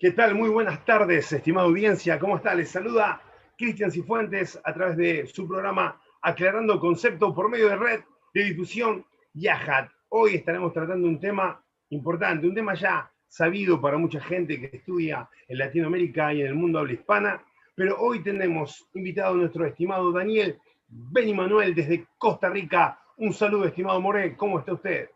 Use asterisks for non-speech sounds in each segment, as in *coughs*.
¿Qué tal? Muy buenas tardes, estimada audiencia. ¿Cómo está? Les saluda Cristian Cifuentes a través de su programa Aclarando Concepto por medio de red de difusión Yahat. Hoy estaremos tratando un tema importante, un tema ya sabido para mucha gente que estudia en Latinoamérica y en el mundo habla hispana, pero hoy tenemos invitado a nuestro estimado Daniel Beni Manuel desde Costa Rica. Un saludo, estimado More, ¿cómo está usted?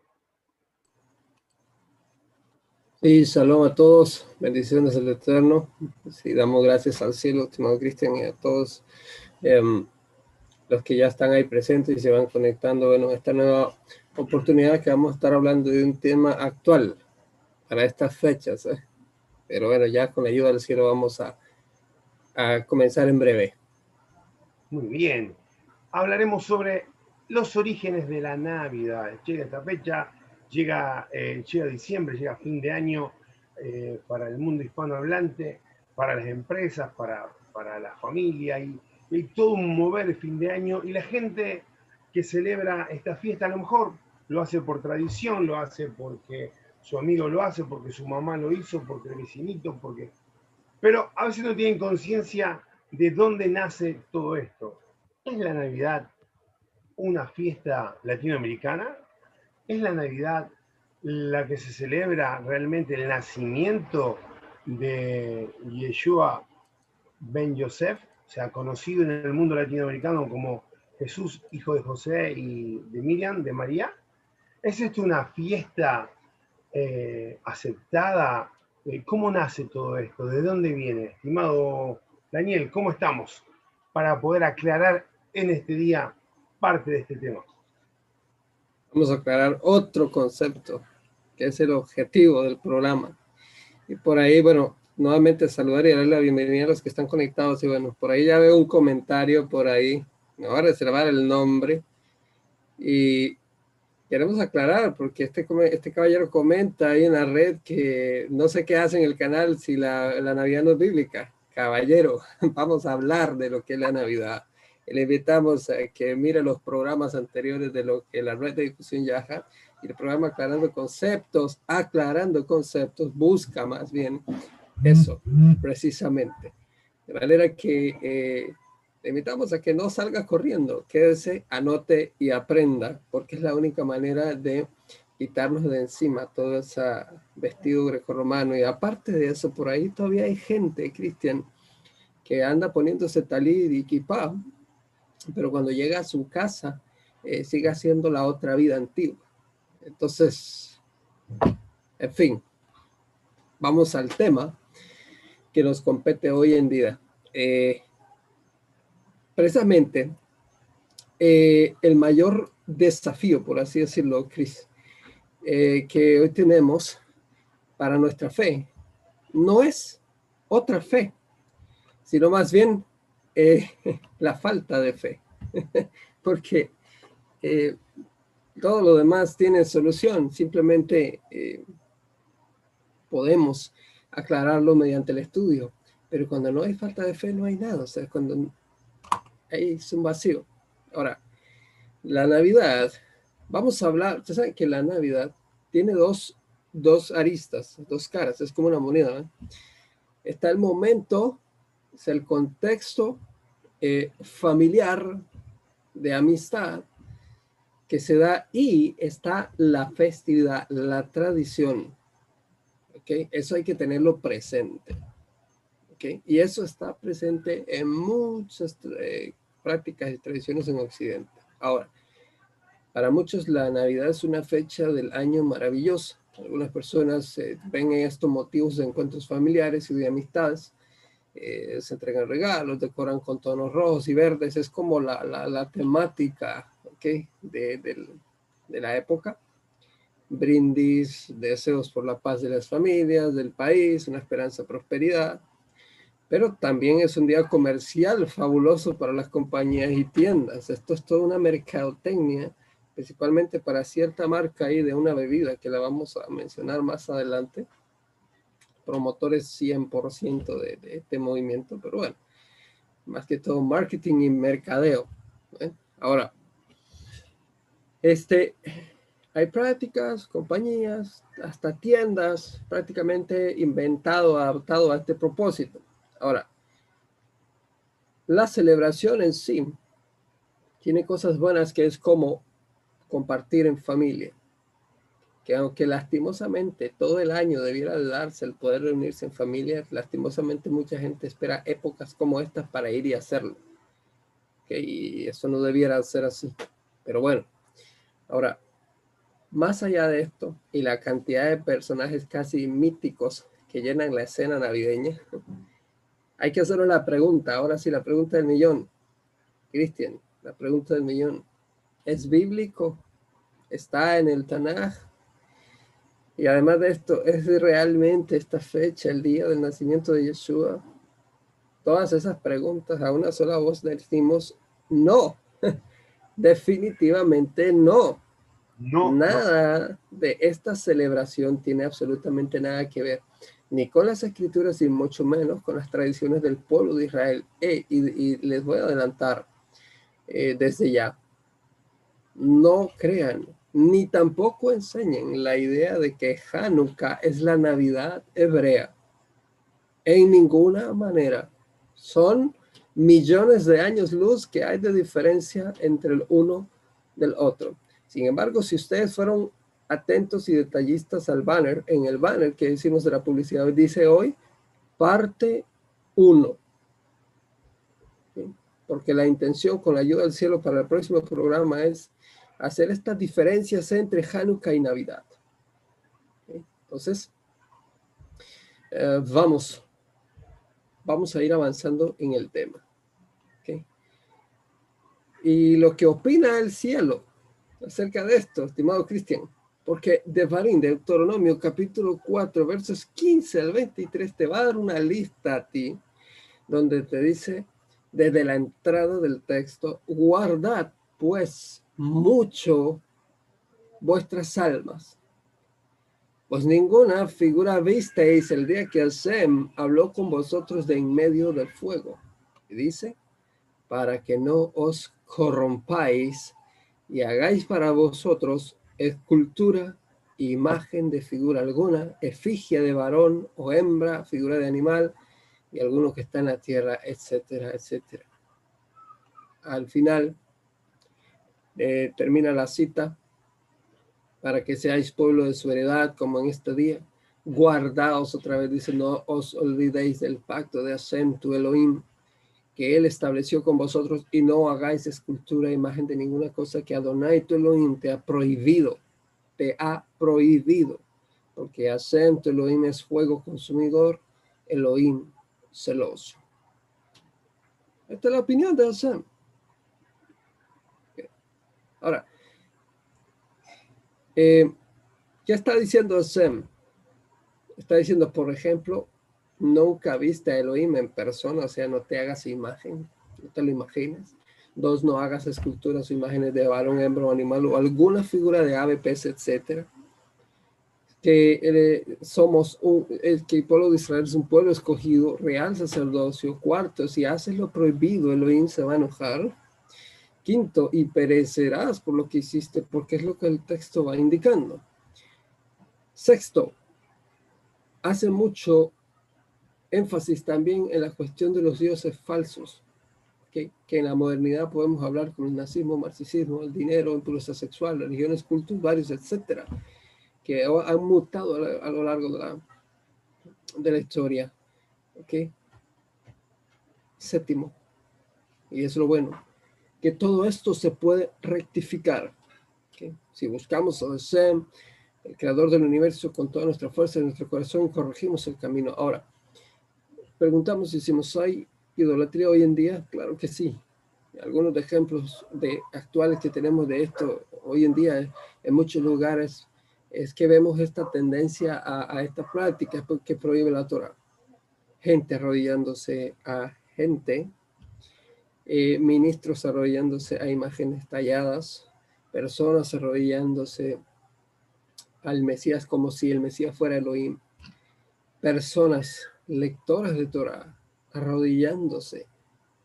Sí, shalom a todos, bendiciones del Eterno. Sí, damos gracias al cielo, estimado Cristian, y a todos em, los que ya están ahí presentes y se van conectando. Bueno, esta nueva oportunidad que vamos a estar hablando de un tema actual para estas fechas. ¿eh? Pero bueno, ya con la ayuda del cielo vamos a, a comenzar en breve. Muy bien. Hablaremos sobre los orígenes de la Navidad. Llega esta fecha llega, eh, llega diciembre, llega fin de año eh, para el mundo hispanohablante, para las empresas, para, para la familia, y, y todo un mover fin de año, y la gente que celebra esta fiesta a lo mejor lo hace por tradición, lo hace porque su amigo lo hace, porque su mamá lo hizo, porque el vecinito, porque... Pero a veces no tienen conciencia de dónde nace todo esto. ¿Es la Navidad una fiesta latinoamericana? ¿Es la Navidad la que se celebra realmente el nacimiento de Yeshua Ben Yosef, o sea, conocido en el mundo latinoamericano como Jesús, hijo de José y de Miriam, de María? ¿Es esto una fiesta eh, aceptada? Eh, ¿Cómo nace todo esto? ¿De dónde viene? Estimado Daniel, ¿cómo estamos para poder aclarar en este día parte de este tema? Vamos a aclarar otro concepto, que es el objetivo del programa. Y por ahí, bueno, nuevamente saludar y darle la bienvenida a los que están conectados. Y bueno, por ahí ya veo un comentario por ahí. Me voy a reservar el nombre. Y queremos aclarar, porque este, este caballero comenta ahí en la red que no sé qué hace en el canal si la, la Navidad no es bíblica. Caballero, *laughs* vamos a hablar de lo que es la Navidad le invitamos a que mire los programas anteriores de lo que la red de difusión Yaja y el programa Aclarando Conceptos, Aclarando Conceptos, busca más bien eso, precisamente. De manera que eh, le invitamos a que no salga corriendo, quédese, anote y aprenda, porque es la única manera de quitarnos de encima todo ese vestido grecorromano. Y aparte de eso, por ahí todavía hay gente, Cristian, que anda poniéndose talid y kipá pero cuando llega a su casa eh, sigue haciendo la otra vida antigua. Entonces, en fin, vamos al tema que nos compete hoy en día. Eh, precisamente, eh, el mayor desafío, por así decirlo, Cris, que hoy tenemos para nuestra fe, no es otra fe, sino más bien *laughs* la falta de fe, *laughs* porque eh, todo lo demás tiene solución, simplemente eh, podemos aclararlo mediante el estudio, pero cuando no hay falta de fe no hay nada, o sea, cuando hay un vacío. Ahora, la Navidad, vamos a hablar, ustedes saben que la Navidad tiene dos, dos aristas, dos caras, es como una moneda. Está el momento es el contexto eh, familiar de amistad que se da y está la festividad, la tradición. ¿okay? Eso hay que tenerlo presente. ¿okay? Y eso está presente en muchas eh, prácticas y tradiciones en Occidente. Ahora, para muchos la Navidad es una fecha del año maravillosa. Algunas personas eh, ven en estos motivos de encuentros familiares y de amistades eh, se entregan regalos, decoran con tonos rojos y verdes, es como la, la, temática ¿okay? de, de, la época. Brindis, deseos por la paz de las familias, del país, una esperanza de prosperidad. Pero también es un día comercial fabuloso para las compañías y tiendas. Esto es toda una mercadotecnia, principalmente para cierta marca ahí de una bebida que la vamos a mencionar más adelante promotores 100% de, de, este movimiento, pero bueno, más que todo marketing y mercadeo. ¿eh? Ahora, este, hay prácticas, compañías, hasta tiendas prácticamente inventado, adaptado a este propósito. Ahora, la celebración en sí tiene cosas buenas que es como compartir en familia. Que aunque lastimosamente todo el año debiera darse el poder reunirse en familia, lastimosamente mucha gente espera épocas como estas para ir y hacerlo. Y eso no debiera ser así. Pero bueno, ahora, más allá de esto y la cantidad de personajes casi míticos que llenan la escena navideña, hay que hacer una pregunta. Ahora sí, la pregunta del millón. Cristian, la pregunta del millón. ¿Es bíblico? ¿Está en el Tanaj? Y además de esto, ¿es realmente esta fecha, el día del nacimiento de Yeshua? Todas esas preguntas a una sola voz decimos no. *laughs* Definitivamente no. No. Nada de esta celebración tiene absolutamente nada que ver ni con las escrituras y mucho menos con las tradiciones del pueblo de Israel. E, y, les voy a adelantar eh, desde ya, no crean ni tampoco enseñen la idea de que Hanukkah es la Navidad hebrea. En ninguna manera. Son millones de años luz que hay de diferencia entre el uno del otro. Sin embargo, si ustedes fueron atentos y detallistas al banner, en el banner que hicimos de la publicidad, dice hoy parte 1. Porque la intención con la ayuda del cielo para el próximo programa es hacer estas diferencias entre Hanukkah y Navidad. Entonces, eh, vamos, vamos a ir avanzando en el tema. Y lo que opina el cielo acerca de esto, estimado Cristian, porque de Devarim, Deuteronomio capítulo 4, versos 15 al 23, te va a dar una lista a ti, donde te dice desde la entrada del texto, guardad pues mucho vuestras almas, pues ninguna figura visteis el día que Hashem habló con vosotros de en medio del fuego. Y dice, para que no os corrompáis y hagáis para vosotros escultura, imagen de figura alguna, efigie de varón o hembra, figura de animal y alguno que está en la tierra, etcétera, etcétera. Al final eh, termina la cita para que seáis pueblo de su heredad como en este día. Guardaos otra vez, dice, no os olvidéis del pacto de Hashem, tu Elohim, que él estableció con vosotros y no hagáis escultura, imagen de ninguna cosa que Adonai tu Elohim te ha prohibido, te ha prohibido, porque Hashem tu Elohim es fuego consumidor, Elohim celoso. Esta es la opinión de Hashem. Ahora, eh, ¿qué está diciendo Hashem? Está diciendo, por ejemplo, nunca viste a Elohim en persona, o sea, no te hagas imagen, no te lo imaginas. Dos, no hagas esculturas o imágenes de varón, hembra o animal o alguna figura de ave, pez, etcétera. Que eh, somos un, que el pueblo de Israel es un pueblo escogido, real sacerdocio. Cuarto, si haces lo prohibido, Elohim se va a enojar. Quinto, y perecerás por lo que hiciste, porque es lo que el texto va indicando. Sexto, hace mucho énfasis también en la cuestión de los dioses falsos, que, en la modernidad podemos hablar con el nazismo, marxismo, el dinero, impureza sexual, religiones, cultos varios, etcétera, que han mutado a, lo largo de la, de la historia. ¿okay? Séptimo, y es lo bueno, que todo esto se puede rectificar. ¿okay? Si buscamos a Hashem, el creador del universo, con toda nuestra fuerza en nuestro corazón, corregimos el camino. Ahora, Preguntamos si decimos, ¿hay idolatría hoy en día? Claro que sí. Algunos ejemplos de, actuales que tenemos de esto hoy en día en muchos lugares es que vemos esta tendencia a, a esta práctica que prohíbe la Torah. Gente arrodillándose a gente, eh, ministros arrodillándose a imágenes talladas, personas arrodillándose al Mesías como si el Mesías fuera Elohim, personas lectoras de Torah arrodillándose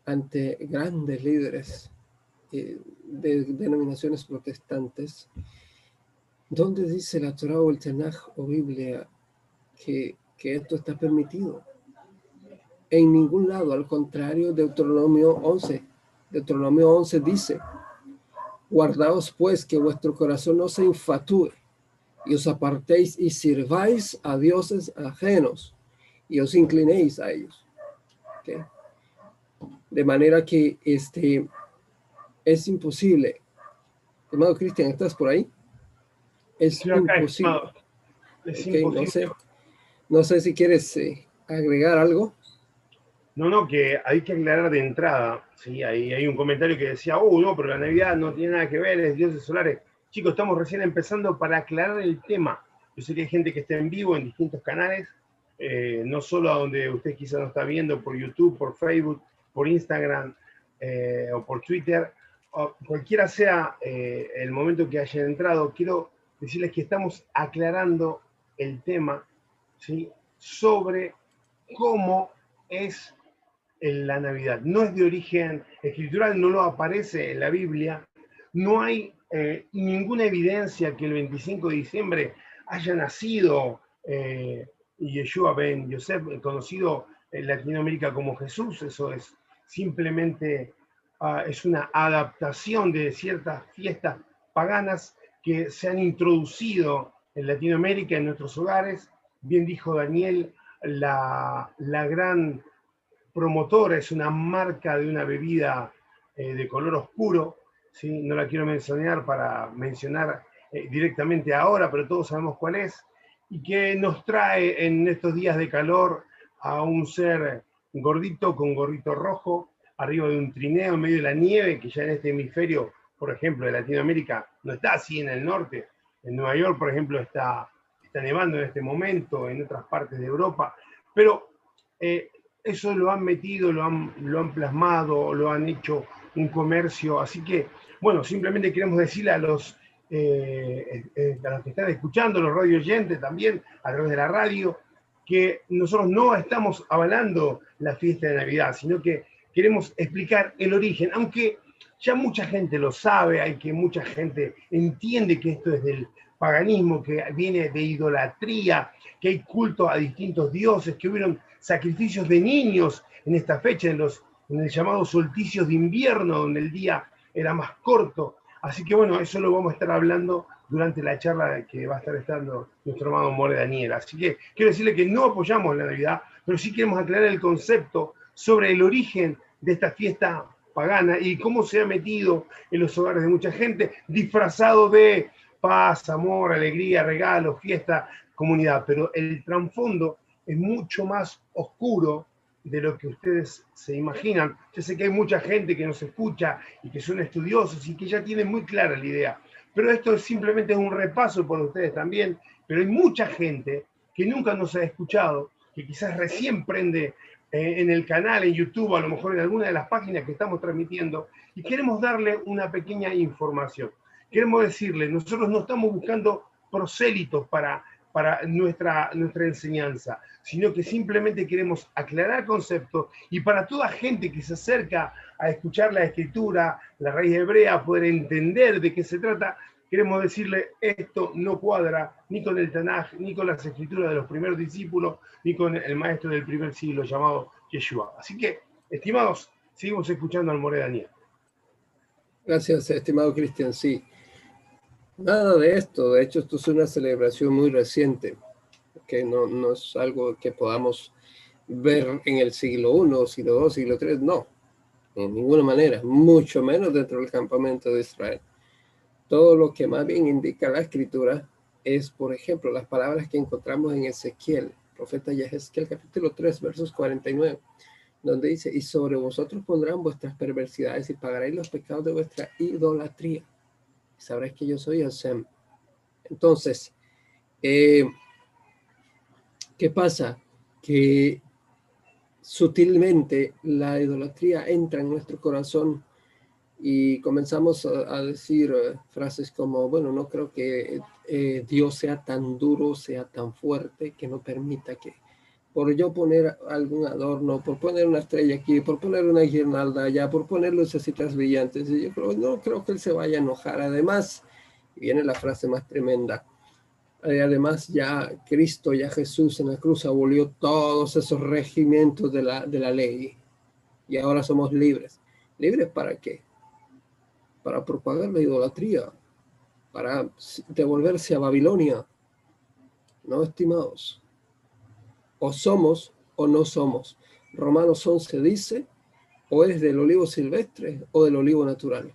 ante grandes líderes eh, de denominaciones protestantes ¿Dónde dice la Torah o el Tanaj o Biblia que, que esto está permitido? En ningún lado, al contrario, Deuteronomio 11. Deuteronomio 11 dice, guardaos pues que vuestro corazón no se infatúe y os apartéis y sirváis a dioses ajenos y os inclinéis a ellos. De manera que este, es imposible. Hermano Cristian, ¿estás por ahí? Es imposible. no, sé, no sé si quieres eh, agregar algo. No, no, que hay que aclarar de entrada. Sí, hay, hay un comentario que decía, oh, no, pero la Navidad no tiene nada que ver, es dioses solares. Chicos, estamos recién empezando para aclarar el tema. Yo sé que hay gente que está en vivo en distintos canales, eh, no solo a donde usted quizá nos está viendo por YouTube, por Facebook, por Instagram eh, o por Twitter, cualquiera sea eh, el momento que hayan entrado, quiero decirles que estamos aclarando el tema ¿sí? sobre cómo es la Navidad. No es de origen escritural, no lo aparece en la Biblia, no hay eh, ninguna evidencia que el 25 de diciembre haya nacido eh, Yeshua ben Yosef, conocido en Latinoamérica como Jesús, eso es simplemente ah, es una adaptación de ciertas fiestas paganas que se han introducido en Latinoamérica, en nuestros hogares. Bien dijo Daniel, la, la gran promotora es una marca de una bebida eh, de color oscuro ¿sí? no la quiero mencionar para mencionar eh, directamente ahora, pero todos sabemos cuál es, y que nos trae en estos días de calor a un ser gordito con gorrito rojo, arriba de un trineo en medio de la nieve, que ya en este hemisferio, por ejemplo, de Latinoamérica, no está así en el norte. En Nueva York, por ejemplo, está, está nevando en este momento, en otras partes de Europa, pero eh, eso lo han metido, lo han, lo han plasmado, lo han hecho un comercio. Así que, bueno, simplemente queremos decirle a los, eh, eh, a los que están escuchando, los radio oyentes también, a través de la radio, que nosotros no estamos avalando la fiesta de Navidad, sino que queremos explicar el origen, aunque ya mucha gente lo sabe, hay que mucha gente entiende que esto es del paganismo, que viene de idolatría, que hay culto a distintos dioses, que hubieron sacrificios de niños en esta fecha, en los en el llamado solsticio de invierno, donde el día era más corto. Así que bueno, eso lo vamos a estar hablando durante la charla que va a estar estando nuestro hermano More Daniel. Así que quiero decirle que no apoyamos la Navidad, pero sí queremos aclarar el concepto sobre el origen de esta fiesta pagana y cómo se ha metido en los hogares de mucha gente, disfrazado de paz, amor, alegría, regalo, fiesta, comunidad. Pero el trasfondo es mucho más oscuro de lo que ustedes se imaginan. Yo sé que hay mucha gente que nos escucha y que son estudiosos y que ya tienen muy clara la idea, pero esto simplemente es un repaso por ustedes también, pero hay mucha gente que nunca nos ha escuchado, que quizás recién prende eh, en el canal, en YouTube, a lo mejor en alguna de las páginas que estamos transmitiendo, y queremos darle una pequeña información. Queremos decirle, nosotros no estamos buscando prosélitos para para nuestra, nuestra enseñanza, sino que simplemente queremos aclarar conceptos y para toda gente que se acerca a escuchar la escritura, la raíz hebrea, poder entender de qué se trata, queremos decirle esto no cuadra ni con el Tanaj, ni con las escrituras de los primeros discípulos, ni con el maestro del primer siglo llamado Yeshua. Así que, estimados, seguimos escuchando al More Daniel. Gracias, estimado Cristian. Sí, Nada de esto, de hecho esto es una celebración muy reciente, que no, no es algo que podamos ver en el siglo I, siglo II, siglo III, no, en ninguna manera, mucho menos dentro del campamento de Israel. Todo lo que más bien indica la escritura es, por ejemplo, las palabras que encontramos en Ezequiel, profeta Ezequiel capítulo 3, versos 49, donde dice, y sobre vosotros pondrán vuestras perversidades y pagaréis los pecados de vuestra idolatría sabrás que yo soy Hashem. Entonces, eh, ¿qué pasa? Que sutilmente la idolatría entra en nuestro corazón y comenzamos a, decir eh, frases como, bueno, no creo que eh, Dios sea tan duro, sea tan fuerte, que no permita que por yo poner algún adorno, por poner una estrella aquí, por poner una guirnalda allá, por poner lucecitas brillantes. Y yo creo, no creo que él se vaya a enojar. Además, viene la frase más tremenda. Eh, además, ya Cristo, ya Jesús en la cruz abolió todos esos regimientos de la, de la ley. Y ahora somos libres. ¿Libres para qué? Para propagar la idolatría, para devolverse a Babilonia. No, estimados. O somos o no somos. Romanos 11 dice, o es del olivo silvestre o del olivo natural.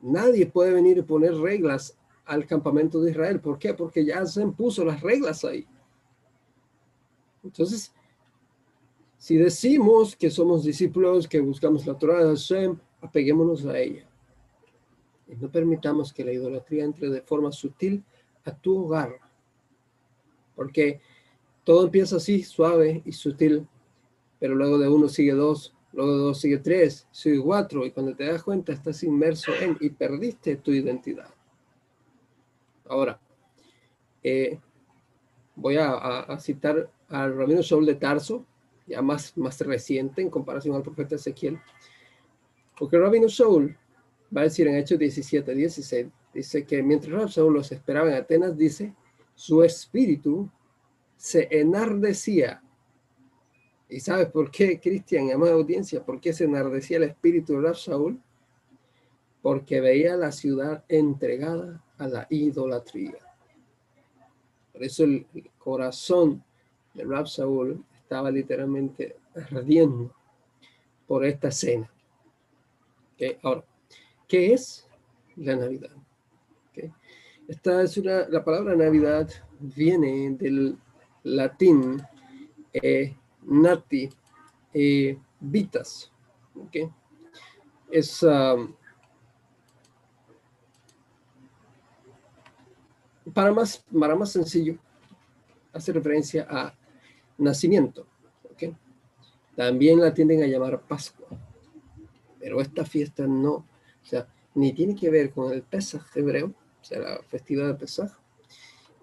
Nadie puede venir y poner reglas al campamento de Israel. ¿Por qué? Porque ya se impuso las reglas ahí. Entonces, si decimos que somos discípulos, que buscamos la Torah de Hashem, apeguémonos a ella. Y no permitamos que la idolatría entre de forma sutil a tu hogar. Porque todo empieza así, suave y sutil, pero luego de uno sigue dos, luego de dos sigue tres, sigue cuatro, y cuando te das cuenta estás inmerso en y perdiste tu identidad. Ahora, eh, voy a, citar al Rabino Shaul de Tarso, ya más, más reciente en comparación al profeta Ezequiel, porque Rabino Shaul va a decir en Hechos 17, 16, dice que mientras Shaul los esperaba en Atenas, dice, su espíritu se enardecía. ¿Y sabes por qué, Cristian, amada audiencia, por qué se enardecía el espíritu de Shaul? Porque veía la ciudad entregada a la idolatría. Por eso el corazón de Rab Saúl estaba literalmente ardiendo por esta escena. Ahora, ¿qué es la Navidad? Esta es una, la palabra Navidad viene del latín eh, nati eh, vitas. Es um, para más, para más sencillo, hace referencia a nacimiento. También la tienden a llamar Pascua. Pero esta fiesta no, o sea, ni tiene que ver con el Pesaj hebreo, o sea, la festividad de Pesaj.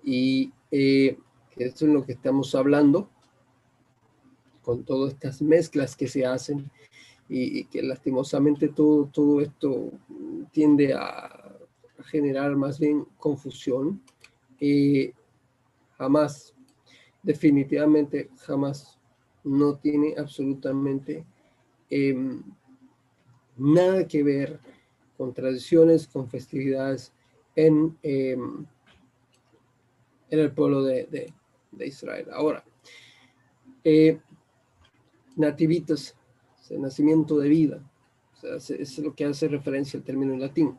Y eh, eso es lo que estamos hablando con todas estas mezclas que se hacen y, que lastimosamente todo, todo esto tiende a generar más bien confusión y jamás, definitivamente jamás, no tiene absolutamente em, nada que ver con tradiciones, con festividades en, em, en el pueblo de, Israel. Ahora, eh, nativitas, nacimiento de vida, es lo que hace referencia al término en latín.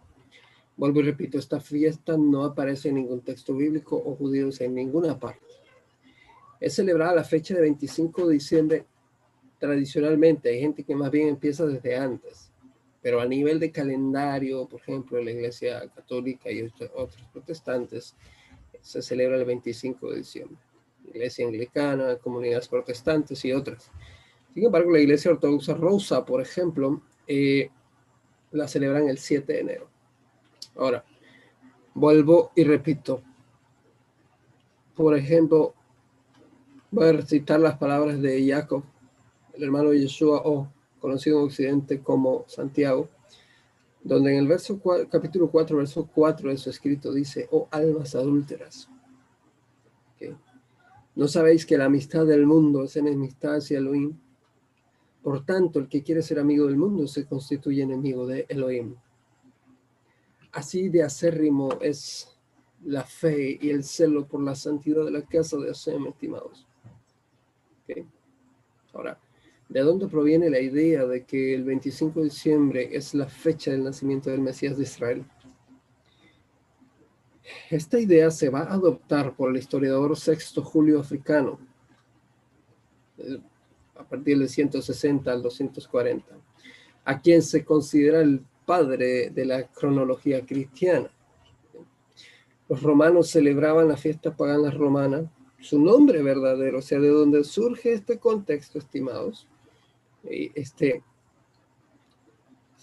Vuelvo y repito, esta fiesta no aparece en ningún texto bíblico o judío en ninguna parte. Es celebrada la fecha de 25 de diciembre tradicionalmente. Hay gente que más bien empieza desde antes. Pero a nivel de calendario, por ejemplo, la Iglesia Católica y otros protestantes, se celebra el 25 de diciembre. Iglesia Anglicana, comunidades protestantes y otras. Sin embargo, la Iglesia Ortodoxa Rosa, por ejemplo, eh, la celebran el 7 de enero. Ahora, vuelvo y repito. Por ejemplo, voy a recitar las palabras de Jacob, el hermano de Yeshua, o conocido en Occidente como Santiago, donde en el verso capítulo 4, verso 4 de su escrito dice, oh almas adúlteras, ¿no sabéis que la amistad del mundo es enemistad hacia Elohim? Por tanto, el que quiere ser amigo del mundo se constituye enemigo de Elohim. Así de acérrimo es la fe y el celo por la santidad de la casa de Hashem, estimados. Ahora, ¿de dónde proviene la idea de que el 25 de diciembre es la fecha del nacimiento del Mesías de Israel? Esta idea se va a adoptar por el historiador Sexto Julio Africano eh, a partir del 160 al 240, a quien se considera el padre de la cronología cristiana. Los romanos celebraban la fiesta pagana romana, su nombre verdadero, o sea, de donde surge este contexto, estimados. Este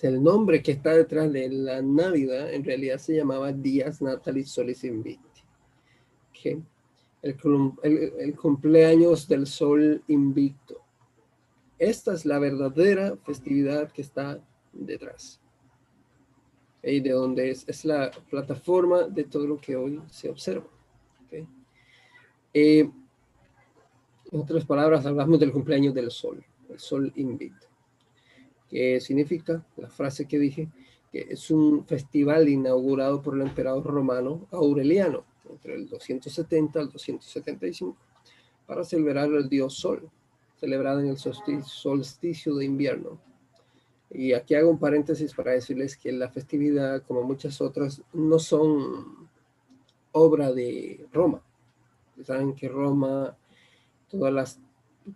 el nombre que está detrás de la Navidad, en realidad se llamaba Días Natalis Solis Invicti. El, el cumpleaños del sol invicto. Esta es la verdadera festividad que está detrás. y de donde es, la plataforma de todo lo que hoy se observa. Eh, en otras palabras, hablamos del cumpleaños del sol, el sol invita, que significa, la frase que dije, que es un festival inaugurado por el emperador romano Aureliano entre el 270 al 275 para celebrar el dios sol, celebrado en el solsticio de invierno. Y aquí hago un paréntesis para decirles que la festividad, como muchas otras, no son obra de Roma. Saben que Roma todas las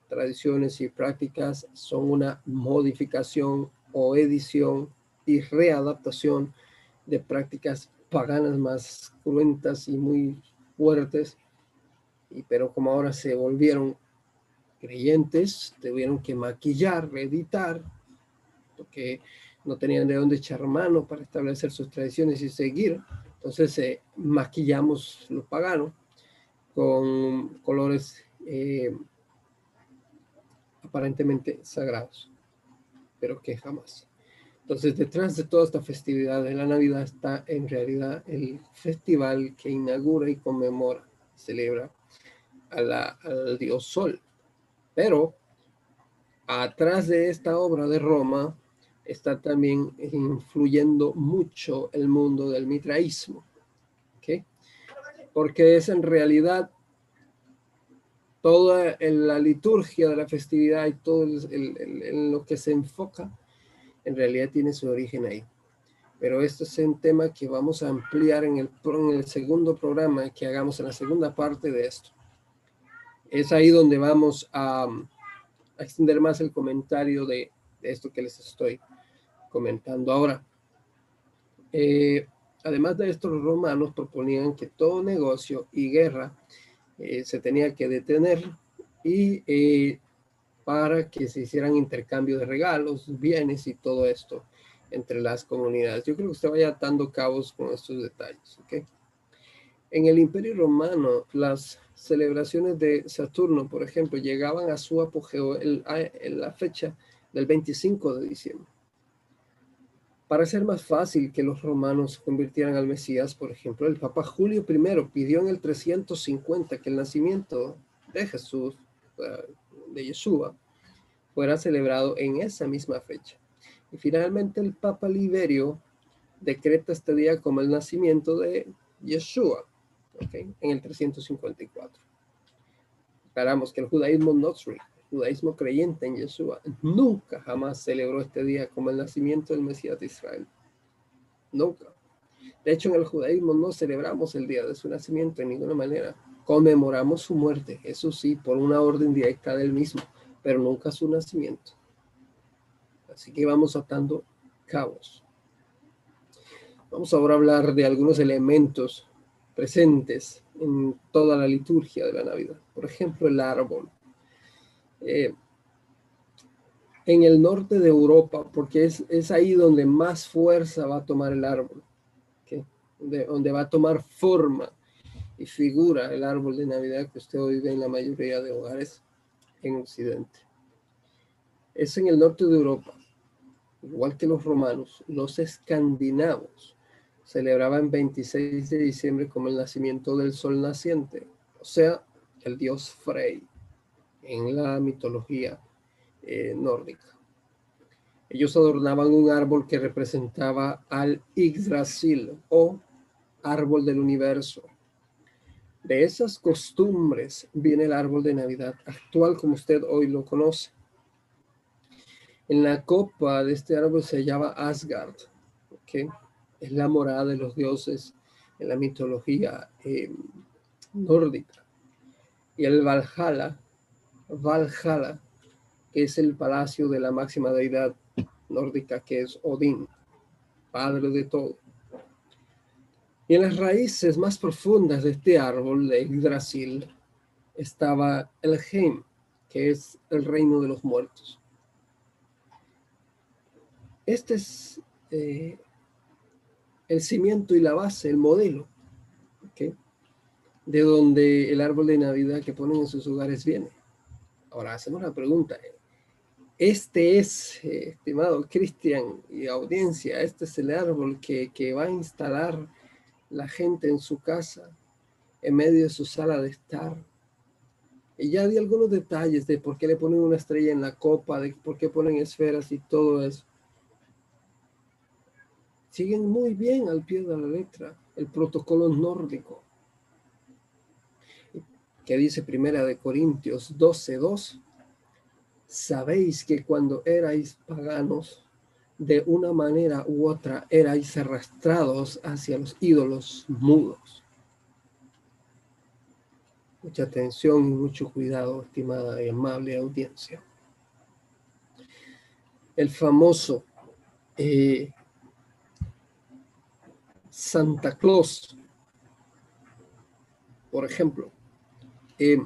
tradiciones y prácticas son una modificación o edición y readaptación de prácticas paganas más cruentas y muy fuertes, y, pero como ahora se volvieron creyentes, tuvieron que maquillar, reeditar, porque no tenían de dónde echar mano para establecer sus tradiciones y seguir. Entonces eh, maquillamos lo pagano con colores eh, aparentemente sagrados, pero que jamás. Entonces, detrás de toda esta festividad de la Navidad está en realidad el festival que inaugura y conmemora, celebra al dios Sol. Pero atrás de esta obra de Roma está también influyendo mucho el mundo del mitraísmo. ¿okay? Porque es en realidad toda la liturgia de la festividad y todo en lo que se enfoca, en realidad tiene su origen ahí. Pero esto es un tema que vamos a ampliar en el, en el segundo programa que hagamos en la segunda parte de esto. Es ahí donde vamos a, extender más el comentario de, esto que les estoy comentando ahora. Eh, además de esto, los romanos proponían que todo negocio y guerra eh, se tenía que detener y eh, para que se hicieran intercambio de regalos, bienes y todo esto entre las comunidades. Yo creo que usted vaya atando cabos con estos detalles. ¿okay? En el Imperio Romano, las celebraciones de Saturno, por ejemplo, llegaban a su apogeo en la fecha del 25 de diciembre. Para ser más fácil que los romanos convirtieran al Mesías, por ejemplo, el Papa Julio I pidió en el 350 que el nacimiento de Jesús, eh, de Yeshua, fuera celebrado en esa misma fecha. Y finalmente el Papa Liberio decreta este día como el nacimiento de Yeshua, en el 354. Esperamos que el judaísmo Notri judaísmo creyente en Yeshua nunca jamás celebró este día como el nacimiento del Mesías de Israel. Nunca. De hecho, en el judaísmo no celebramos el día de su nacimiento en ninguna manera. Conmemoramos su muerte, eso sí, por una orden directa del mismo, pero nunca su nacimiento. Así que vamos atando cabos. Vamos ahora a hablar de algunos elementos presentes en toda la liturgia de la Navidad. Por ejemplo, el árbol. Eh, en el norte de Europa, porque es, es, ahí donde más fuerza va a tomar el árbol, donde, va a tomar forma y figura el árbol de Navidad que usted hoy ve en la mayoría de hogares en Occidente. Es en el norte de Europa, igual que los romanos, los escandinavos celebraban 26 de diciembre como el nacimiento del sol naciente, o sea, el dios Frey en la mitología eh, nórdica. Ellos adornaban un árbol que representaba al Yggdrasil o árbol del universo. De esas costumbres viene el árbol de Navidad actual como usted hoy lo conoce. En la copa de este árbol se llama Asgard, que es la morada de los dioses en la mitología eh, nórdica. Y el Valhalla Valhalla, que es el palacio de la máxima deidad nórdica que es Odín, padre de todo. Y en las raíces más profundas de este árbol de Yggdrasil estaba el Heim, que es el reino de los muertos. Este es eh, el cimiento y la base, el modelo, de donde el árbol de Navidad que ponen en sus hogares viene. Ahora hacemos la pregunta, este es, eh, estimado Cristian y audiencia, este es el árbol que, que va a instalar la gente en su casa, en medio de su sala de estar. Y ya di algunos detalles de por qué le ponen una estrella en la copa, de por qué ponen esferas y todo eso. Siguen muy bien al pie de la letra el protocolo nórdico. Que dice Primera de Corintios 12:2. Sabéis que cuando erais paganos, de una manera u otra erais arrastrados hacia los ídolos mudos. Mucha atención y mucho cuidado, estimada y amable audiencia. El famoso eh, Santa Claus, por ejemplo. Eh,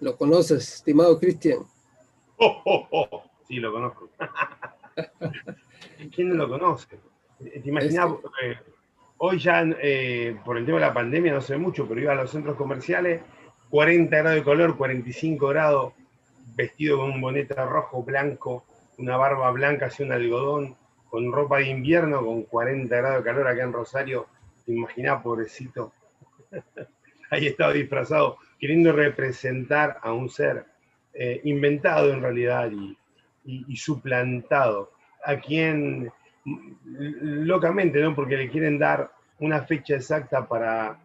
¿Lo conoces, estimado Cristian? *laughs* Oh, oh, oh. Sí, lo conozco. *laughs* ¿Quién no lo conoce? ¿Te imaginas? Eh, hoy ya, eh, por el tema de la pandemia, no sé mucho, pero iba a los centros comerciales, 40 grados de color, 45 grados, vestido con un bonete rojo, blanco, una barba blanca, así un algodón, con ropa de invierno, con 40 grados de calor acá en Rosario. ¿Te imaginas, pobrecito? *laughs* Ahí estaba disfrazado, queriendo representar a un ser eh, inventado en realidad y, y, suplantado, a quien locamente, ¿no? Porque le quieren dar una fecha exacta para,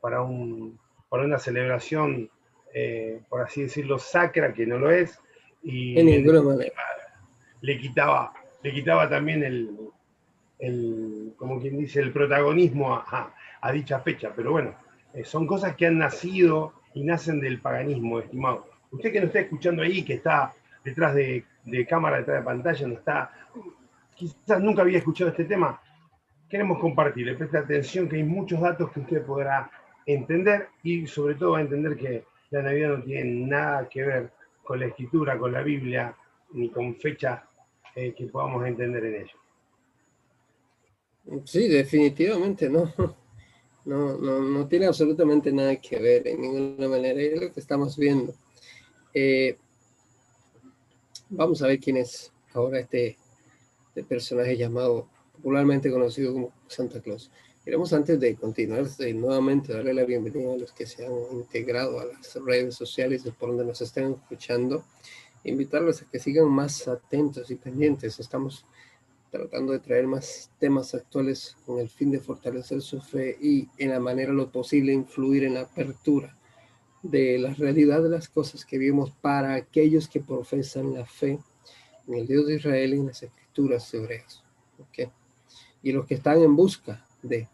para, un, para una celebración, eh, por así decirlo, sacra, que no lo es, y le, quitaba, le quitaba también el, el, como quien dice, el protagonismo a, a, dicha fecha. Pero bueno, eh, son cosas que han nacido y nacen del paganismo, estimado. Usted que nos está escuchando ahí, que está detrás de, cámara, detrás de pantalla, no está, quizás nunca había escuchado este tema, queremos compartirle, preste atención que hay muchos datos que usted podrá entender y sobre todo va a entender que la Navidad no tiene nada que ver con la escritura, con la Biblia, ni con fechas eh, que podamos entender en ello. Sí, definitivamente no. *laughs* No, no, tiene absolutamente nada que ver en ninguna manera. Es lo que estamos viendo. Eh, Vamos a ver quién es ahora este, este, personaje llamado, popularmente conocido como Santa Claus. Queremos antes de continuar, nuevamente darle la bienvenida a los que se han integrado a las redes sociales de por donde nos estén escuchando, invitarlos a que sigan más atentos y pendientes. Estamos tratando de traer más temas actuales con el fin de fortalecer su fe y en la manera lo posible influir en la apertura de la realidad de las cosas que vimos para aquellos que profesan la fe en el Dios de Israel y en las escrituras hebreas. ¿okay? Y los que están en busca de.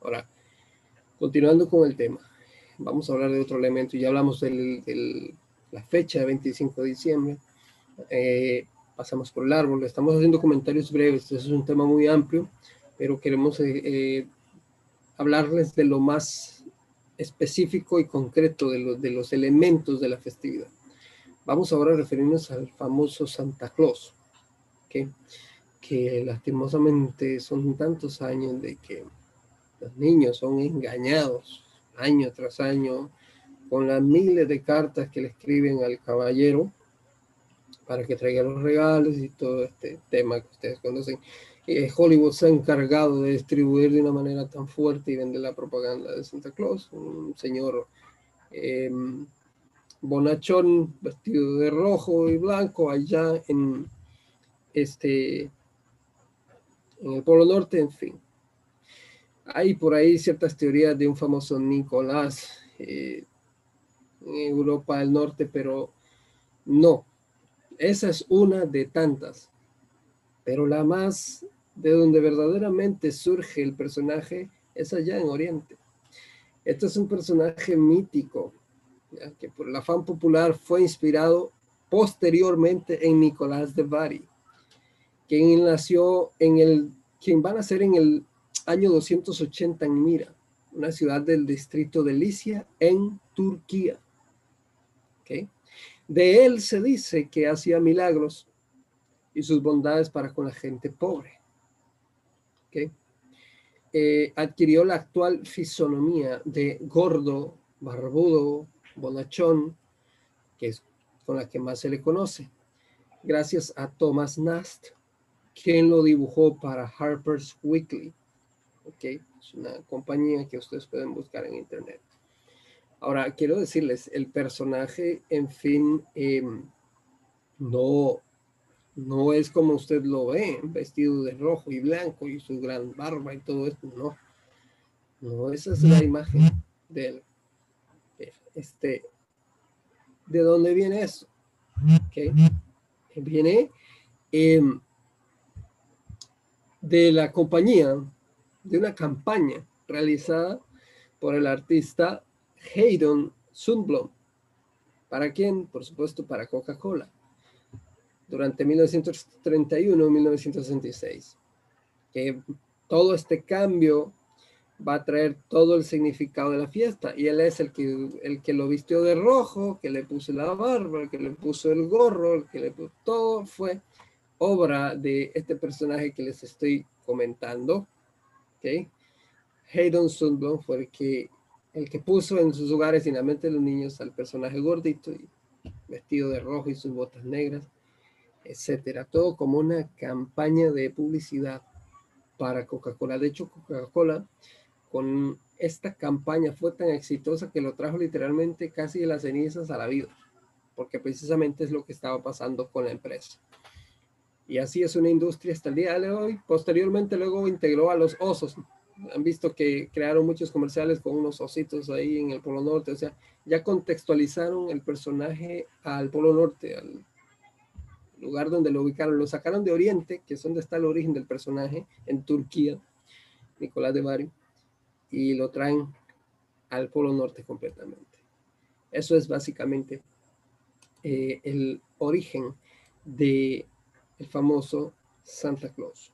Ahora, continuando con el tema, vamos a hablar de otro elemento. Ya hablamos de la fecha de 25 de diciembre. Eh, pasamos por el árbol. Estamos haciendo comentarios breves. Este es un tema muy amplio, pero queremos eh, eh, hablarles de lo más específico y concreto de, los de los elementos de la festividad. Vamos ahora a referirnos al famoso Santa Claus, que lastimosamente son tantos años de que los niños son engañados año tras año con las miles de cartas que le escriben al caballero para que traiga los regalos y todo este tema que ustedes conocen. Eh, Hollywood se ha encargado de distribuir de una manera tan fuerte y vender la propaganda de Santa Claus. Un señor eh, bonachón vestido de rojo y blanco allá en este en el Polo Norte, en fin. Hay por ahí ciertas teorías de un famoso Nicolás eh, en Europa del Norte, pero no. Esa es una de tantas. Pero la más de donde verdaderamente surge el personaje es allá en Oriente. Este es un personaje mítico, que por el afán popular fue inspirado posteriormente en Nicolás de Bari, quien nació en el, quien va a nacer en el año 280 en Mira, una ciudad del distrito de Licia en Turquía. De él se dice que hacía milagros y sus bondades para con la gente pobre. Eh, adquirió la actual fisonomía de gordo, barbudo, bonachón, que es con la que más se le conoce, gracias a Thomas Nast, quien lo dibujó para Harper's Weekly. Okay, es una compañía que ustedes pueden buscar en internet. Ahora, quiero decirles, el personaje, en fin, em, no, no es como usted lo ve, vestido de rojo y blanco y su gran barba y todo esto, no. No, esa es la imagen de él. Este, ¿De dónde viene eso? Okay. Viene em, de la compañía, de una campaña realizada por el artista Haydon Sundblom. ¿Para quién? Por supuesto, para Coca-Cola. Durante 1931 1966. Que todo este cambio va a traer todo el significado de la fiesta. Y él es el que, el que lo vistió de rojo, que le puso la barba, que le puso el gorro, que le puso todo fue obra de este personaje que les estoy comentando. ¿okay? Haydon Sundblom fue el que el que puso en sus hogares y los niños al personaje gordito y vestido de rojo y sus botas negras, etcétera. Todo como una campaña de publicidad para Coca-Cola. De hecho, Coca-Cola con esta campaña fue tan exitosa que lo trajo literalmente casi de las cenizas a la vida, porque precisamente es lo que estaba pasando con la empresa. Y así es una industria hasta el día de hoy. Posteriormente luego integró a los osos, han visto que crearon muchos comerciales con unos ositos ahí en el Polo Norte, o sea, ya contextualizaron el personaje al Polo Norte, al lugar donde lo ubicaron, lo sacaron de Oriente, que es donde está el origen del personaje, en Turquía, Nicolás de Bari, y lo traen al Polo Norte completamente. Eso es básicamente eh, el origen de famoso Santa Claus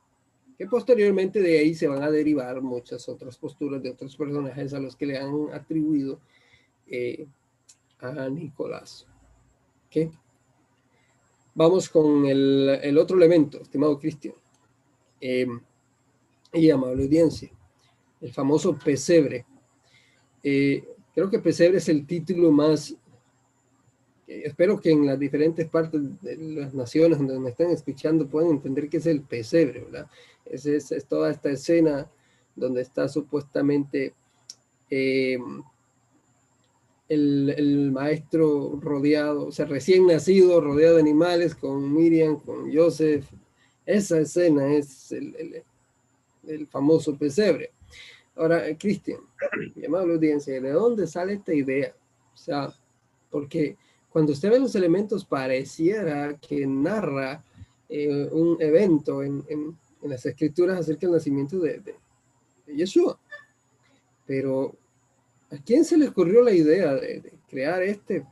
que posteriormente de ahí se van a derivar muchas otras posturas de otros personajes a los que le han atribuido eh, a Nicolás. Vamos con el, otro elemento, estimado Cristian, eh, y amable audiencia, el famoso pesebre. Eh, creo que pesebre es el título más espero que en las diferentes partes de las naciones donde me están escuchando puedan entender qué es el pesebre, ¿verdad? Es, es, toda esta escena donde está supuestamente eh, el, el, maestro rodeado, o sea, recién nacido, rodeado de animales, con Miriam, con Joseph. Esa escena es el, el, famoso pesebre. Ahora, Cristian, mi amable audiencia, ¿de dónde sale esta idea? O sea, porque cuando usted ve los elementos, pareciera que narra eh, un evento en, en, las escrituras acerca del nacimiento de, de, Yeshua. Pero, ¿a quién se le ocurrió la idea de, crear este?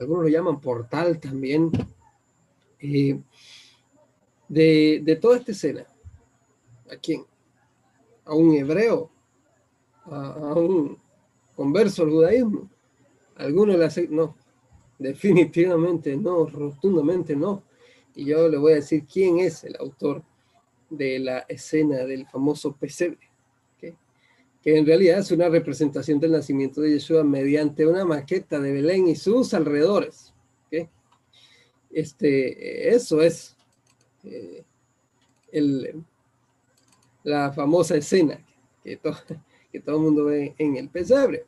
Algunos lo llaman portal también. Eh, de, toda esta escena. ¿A quién? ¿A un hebreo? ¿A, un converso al judaísmo? ¿Alguno le hace? No, Definitivamente no, rotundamente no. Y yo le voy a decir quién es el autor de la escena del famoso pesebre, que en realidad es una representación del nacimiento de Yeshua mediante una maqueta de Belén y sus alrededores. Este, eso es eh, el, la famosa escena que, *laughs* que todo el mundo ve en el pesebre.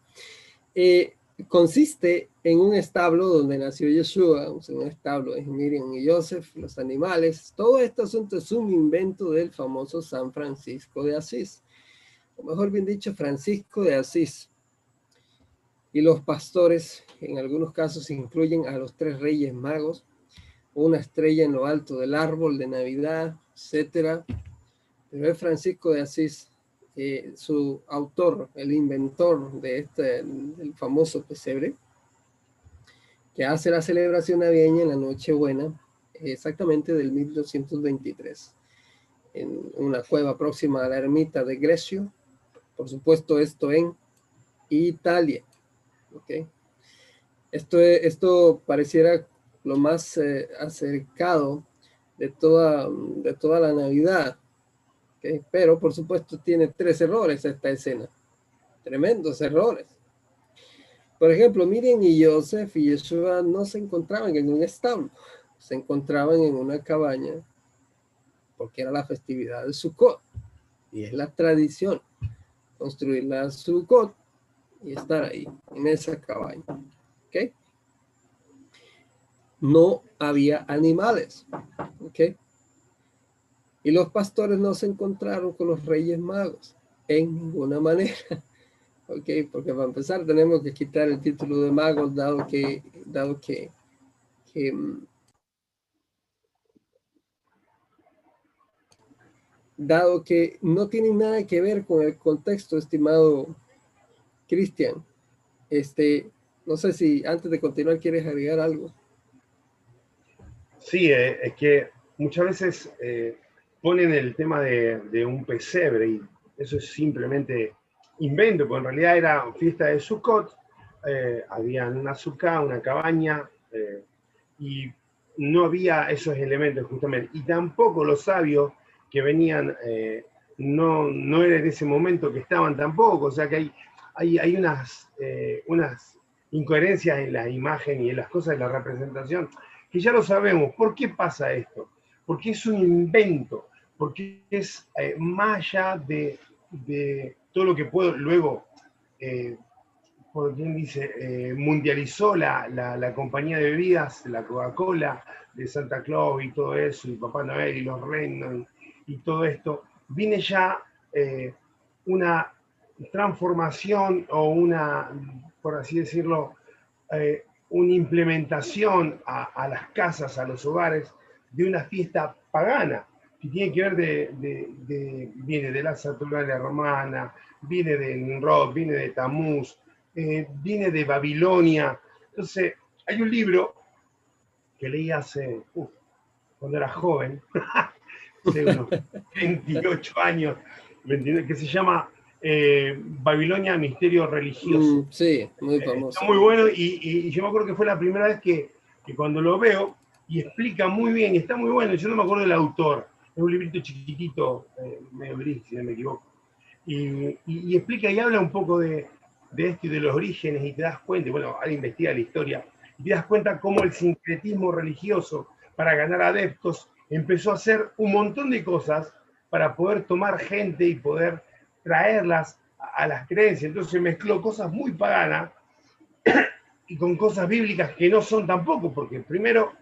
Eh, consiste en un establo donde nació Yeshua, un establo es Miriam y Joseph, los animales. Todo este asunto es un invento del famoso San Francisco de Asís, o mejor bien dicho, Francisco de Asís. Y los pastores, en algunos casos, incluyen a los tres reyes magos, una estrella en lo alto del árbol de Navidad, etcétera. Pero es Francisco de Asís eh, su autor, el inventor de este, el famoso pesebre, que hace la celebración navideña en la Nochebuena, exactamente del 1223, en una cueva próxima a la ermita de Grecio, por supuesto esto en Italia. ¿okay? Esto, esto pareciera lo más eh, acercado de toda, de toda la Navidad, pero por supuesto tiene tres errores esta escena, tremendos errores. Por ejemplo, miren, y Joseph y Yeshua no se encontraban en un establo, se encontraban en una cabaña porque era la festividad de Sukkot y es la tradición construir la Sukkot y estar ahí, en esa cabaña. ¿Ok? No había animales. ¿Ok? Y los pastores no se encontraron con los reyes magos en ninguna manera. *laughs* ¿Ok? Porque para empezar tenemos que quitar el título de magos dado que, dado que, que mm, dado que no tiene nada que ver con el contexto, estimado Cristian. Este, no sé si antes de continuar quieres agregar algo. Sí, eh, es que muchas veces eh, ponen el tema de, un pesebre y eso es simplemente invento, porque en realidad era fiesta de Sukkot, eh, había una azúcar, una cabaña, y no había esos elementos justamente. Y tampoco los sabios que venían eh, no, no era en ese momento que estaban tampoco, o sea que hay, hay, hay unas, eh, unas incoherencias en la imagen y en las cosas de la representación, que ya lo sabemos. ¿Por qué pasa esto? Porque es un invento, porque es eh, más allá de, de, todo lo que puedo luego, por quien dice, mundializó la, la, compañía de bebidas, la Coca-Cola, de Santa Claus y todo eso, y Papá Noel y los reinos y todo esto, viene ya eh, una transformación o una, por así decirlo, eh, una implementación a, las casas, a los hogares, de una fiesta pagana, que tiene que ver de, viene de la Saturnalia romana, viene de Nimrod, viene de Tamuz, eh, viene de Babilonia. Entonces, hay un libro que leí hace, cuando era joven, *laughs* hace unos 28 años, que se llama eh, Babilonia, Misterio Religioso. Mm, sí, muy eh, famoso. muy bueno y, yo me acuerdo que fue la primera vez que, cuando lo veo y explica muy bien, está muy bueno, yo no me acuerdo del autor, es un librito chiquitito, eh, medio gris, si no me equivoco, y, explica y habla un poco de, esto y de los orígenes y te das cuenta, bueno, ahora investiga la historia, y te das cuenta cómo el sincretismo religioso para ganar adeptos empezó a hacer un montón de cosas para poder tomar gente y poder traerlas a, las creencias. Entonces mezcló cosas muy paganas *coughs* y con cosas bíblicas que no son tampoco, porque primero,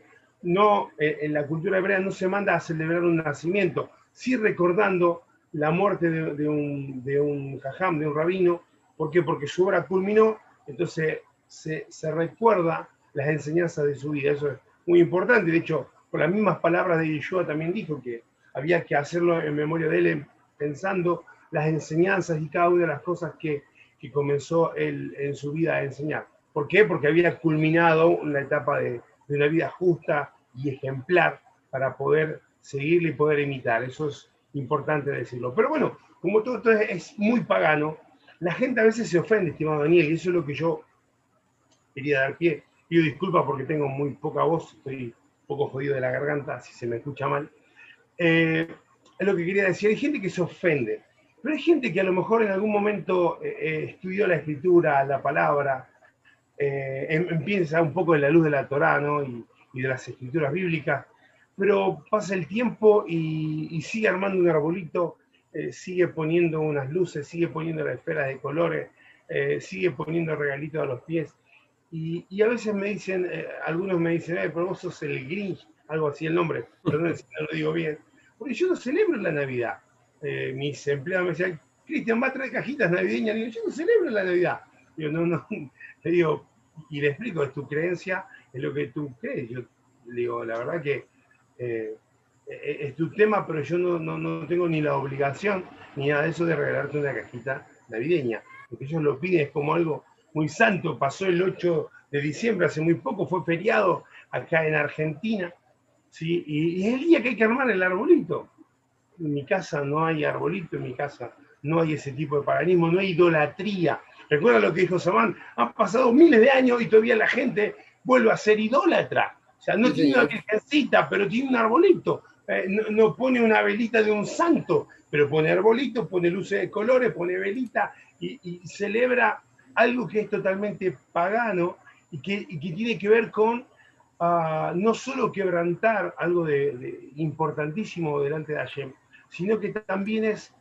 no, eh, en la cultura hebrea no se manda a celebrar un nacimiento, sí recordando la muerte de, un, de un jajam, de un rabino. ¿Por qué? Porque su obra culminó, entonces se, se recuerda las enseñanzas de su vida. Eso es muy importante. De hecho, con las mismas palabras de Yeshua también dijo que había que hacerlo en memoria de él, pensando las enseñanzas y cada una de las cosas que, que comenzó él en su vida a enseñar. ¿Por qué? Porque había culminado una etapa de, de una vida justa y ejemplar para poder seguirle y poder imitar. Eso es importante decirlo. Pero bueno, como todo esto es muy pagano, la gente a veces se ofende, estimado Daniel, y eso es lo que yo quería dar pie. Pido disculpas porque tengo muy poca voz, estoy poco jodido de la garganta, si se me escucha mal. Eh, es lo que quería decir. Hay gente que se ofende, pero hay gente que a lo mejor en algún momento eh, eh, estudió la escritura, la palabra, em, empieza un poco en la luz de la Torá y, de las escrituras bíblicas, pero pasa el tiempo y, sigue armando un arbolito, sigue poniendo unas luces, sigue poniendo las esferas de colores, sigue poniendo regalitos a los pies y, a veces me dicen, eh, algunos me dicen, eh, pero vos sos el Grinch, algo así el nombre, perdón si no lo digo bien, porque yo no celebro la Navidad. Eh, mis empleados me decían, Cristian, va a traer cajitas navideñas. digo, yo no celebro la Navidad. Digo, no, no, *laughs* le digo, y le explico, es tu creencia, es lo que tú crees. Yo digo, la verdad que eh, es tu tema, pero yo no, no, no, tengo ni la obligación ni nada de eso de regalarte una cajita navideña. Porque ellos lo piden, es como algo muy santo, pasó el 8 de diciembre, hace muy poco, fue feriado acá en Argentina, ¿sí? y, es el día que hay que armar el arbolito. En mi casa no hay arbolito, en mi casa no hay ese tipo de paganismo, no hay idolatría. Recuerda lo que dijo Samán, han pasado miles de años y todavía la gente vuelve a ser idólatra. O sea, no tiene una virgencita, pero tiene un arbolito. Eh, no, pone una velita de un santo, pero pone arbolito, pone luces de colores, pone velita y celebra algo que es totalmente pagano y que, tiene que ver con ah, no solo quebrantar algo de, importantísimo delante de Hashem, sino que también es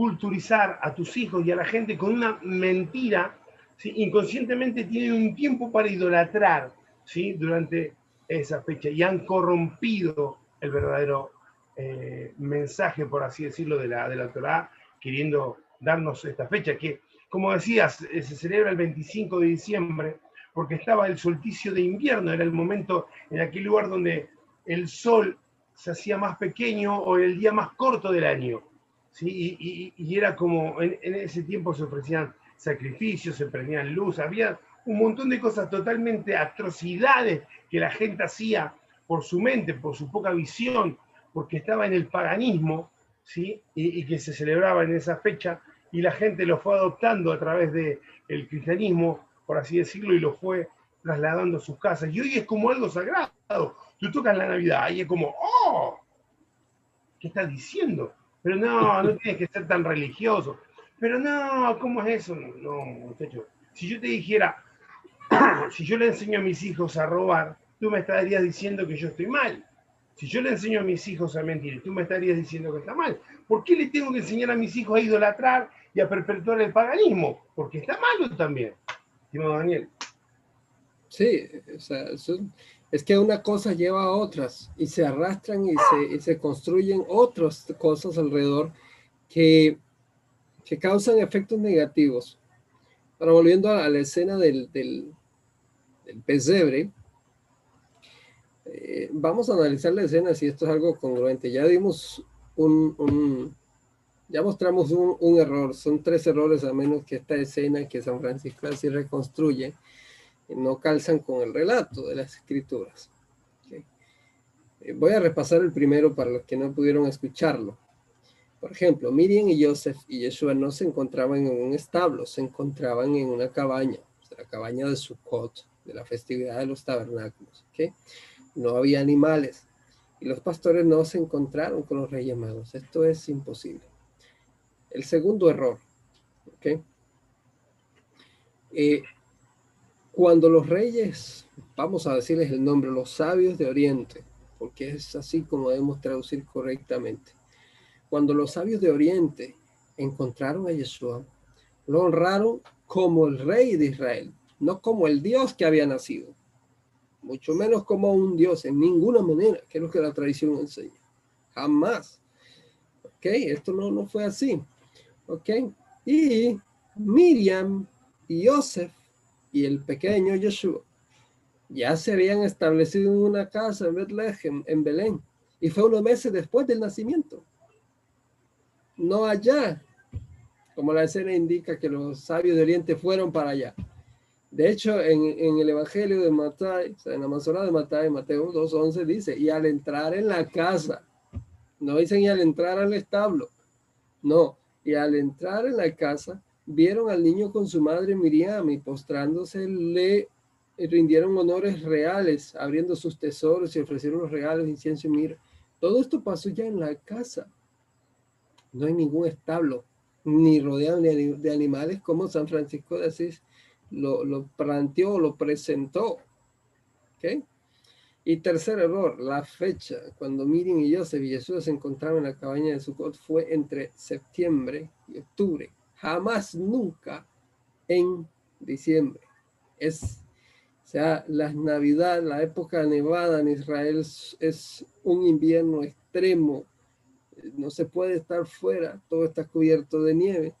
culturizar a tus hijos y a la gente con una mentira, inconscientemente tienen un tiempo para idolatrar ¿sí? durante esa fecha y han corrompido el verdadero eh, mensaje, por así decirlo, de la, de la queriendo darnos esta fecha, que, como decías, eh, se celebra el 25 de diciembre, porque estaba el solsticio de invierno, era el momento en aquel lugar donde el sol se hacía más pequeño o el día más corto del año. ¿Sí? Y, era como, en, en, ese tiempo se ofrecían sacrificios, se prendían luz, había un montón de cosas totalmente atrocidades que la gente hacía por su mente, por su poca visión, porque estaba en el paganismo, ¿sí? y, que se celebraba en esa fecha, y la gente lo fue adoptando a través del el cristianismo, por así decirlo, y lo fue trasladando a sus casas. Y hoy es como algo sagrado. Tú tocas la Navidad y es como, ¡oh! ¿Qué estás diciendo? Pero no, no tienes que ser tan religioso. Pero no, ¿cómo es eso? No, muchachos. Si yo te dijera, *coughs* si yo le enseño a mis hijos a robar, tú me estarías diciendo que yo estoy mal. Si yo le enseño a mis hijos a mentir, tú me estarías diciendo que está mal. ¿Por qué le tengo que enseñar a mis hijos a idolatrar y a perpetuar el paganismo? Porque está malo también, estimado Daniel. Sí, o sea, es que una cosa lleva a otras y se arrastran y se, construyen otras cosas alrededor que, que, causan efectos negativos. Ahora, volviendo a la escena del, del, pesebre, eh, vamos a analizar la escena si esto es algo congruente. Ya dimos un, ya mostramos un, error, son tres errores a menos que esta escena que San Francisco así reconstruye no calzan con el relato de las escrituras. Eh, voy a repasar el primero para los que no pudieron escucharlo. Por ejemplo, Miriam y Joseph y Yeshua no se encontraban en un establo, se encontraban en una cabaña, la cabaña de Sukkot, de la festividad de los tabernáculos. no había animales y los pastores no se encontraron con los reyes magos. Esto es imposible. El segundo error, eh, cuando los reyes, vamos a decirles el nombre, los sabios de Oriente, porque es así como debemos traducir correctamente. Cuando los sabios de Oriente encontraron a Yeshua, lo honraron como el rey de Israel, no como el Dios que había nacido mucho menos como un Dios, en ninguna manera, que es lo que la tradición enseña. Jamás. ¿Ok? Esto no, no fue así. ¿Ok? Y Miriam y Joseph y el pequeño Yeshua ya se habían establecido en una casa en Bethlehem, en Belén, y fue unos meses después del nacimiento. No allá, como la escena indica que los sabios de Oriente fueron para allá. De hecho, en, el Evangelio de Mateo, en la Masorá de Mateo, Mateo 2.11 dice, y al entrar en la casa, no dicen y al entrar al establo, no, y al entrar en la casa, vieron al niño con su madre Miriam y postrándose le rindieron honores reales, abriendo sus tesoros y ofrecieron los regalos, incienso y mira. Todo esto pasó ya en la casa. No hay ningún establo, ni rodeado de animales como San Francisco de Asís lo, planteó, lo presentó. ¿Okay? Y tercer error, la fecha. Cuando Miriam y Joseph y Jesús se encontraban en la cabaña de Sucot fue entre septiembre y octubre. Jamás, nunca en diciembre. Es, o sea, la Navidad, la época nevada en Israel es un invierno extremo. No se puede estar fuera, todo está cubierto de nieve.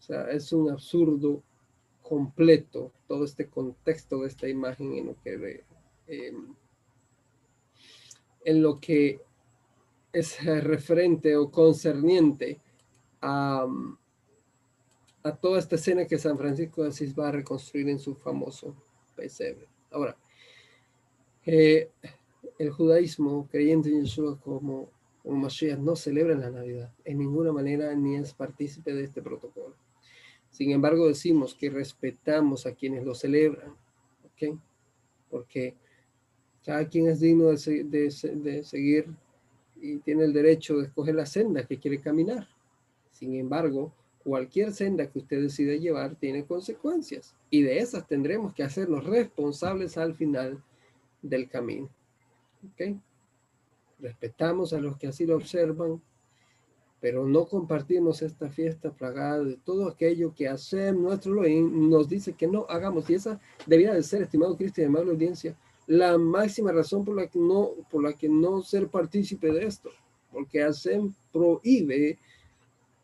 O sea, es un absurdo completo todo este contexto de esta imagen en lo que, em, en lo que es referente o concerniente a, a toda esta escena que San Francisco de Asís va a reconstruir en su famoso pesebre. Ahora, eh, el judaísmo creyente en Yeshua como, como Mashiach no celebra la Navidad en ninguna manera ni es partícipe de este protocolo. Sin embargo, decimos que respetamos a quienes lo celebran, ¿ok? Porque cada quien es digno de, seguir y tiene el derecho de escoger la senda que quiere caminar. Sin embargo, cualquier senda que usted decida llevar tiene consecuencias y de esas tendremos que hacernos responsables al final del camino. ¿Ok? Respetamos a los que así lo observan, pero no compartimos esta fiesta plagada de todo aquello que hacemos nuestro Elohim nos dice que no hagamos. Y esa debía de ser, estimado Cristo y amable audiencia, la máxima razón por la que no, por la que no ser partícipe de esto, porque hacen prohíbe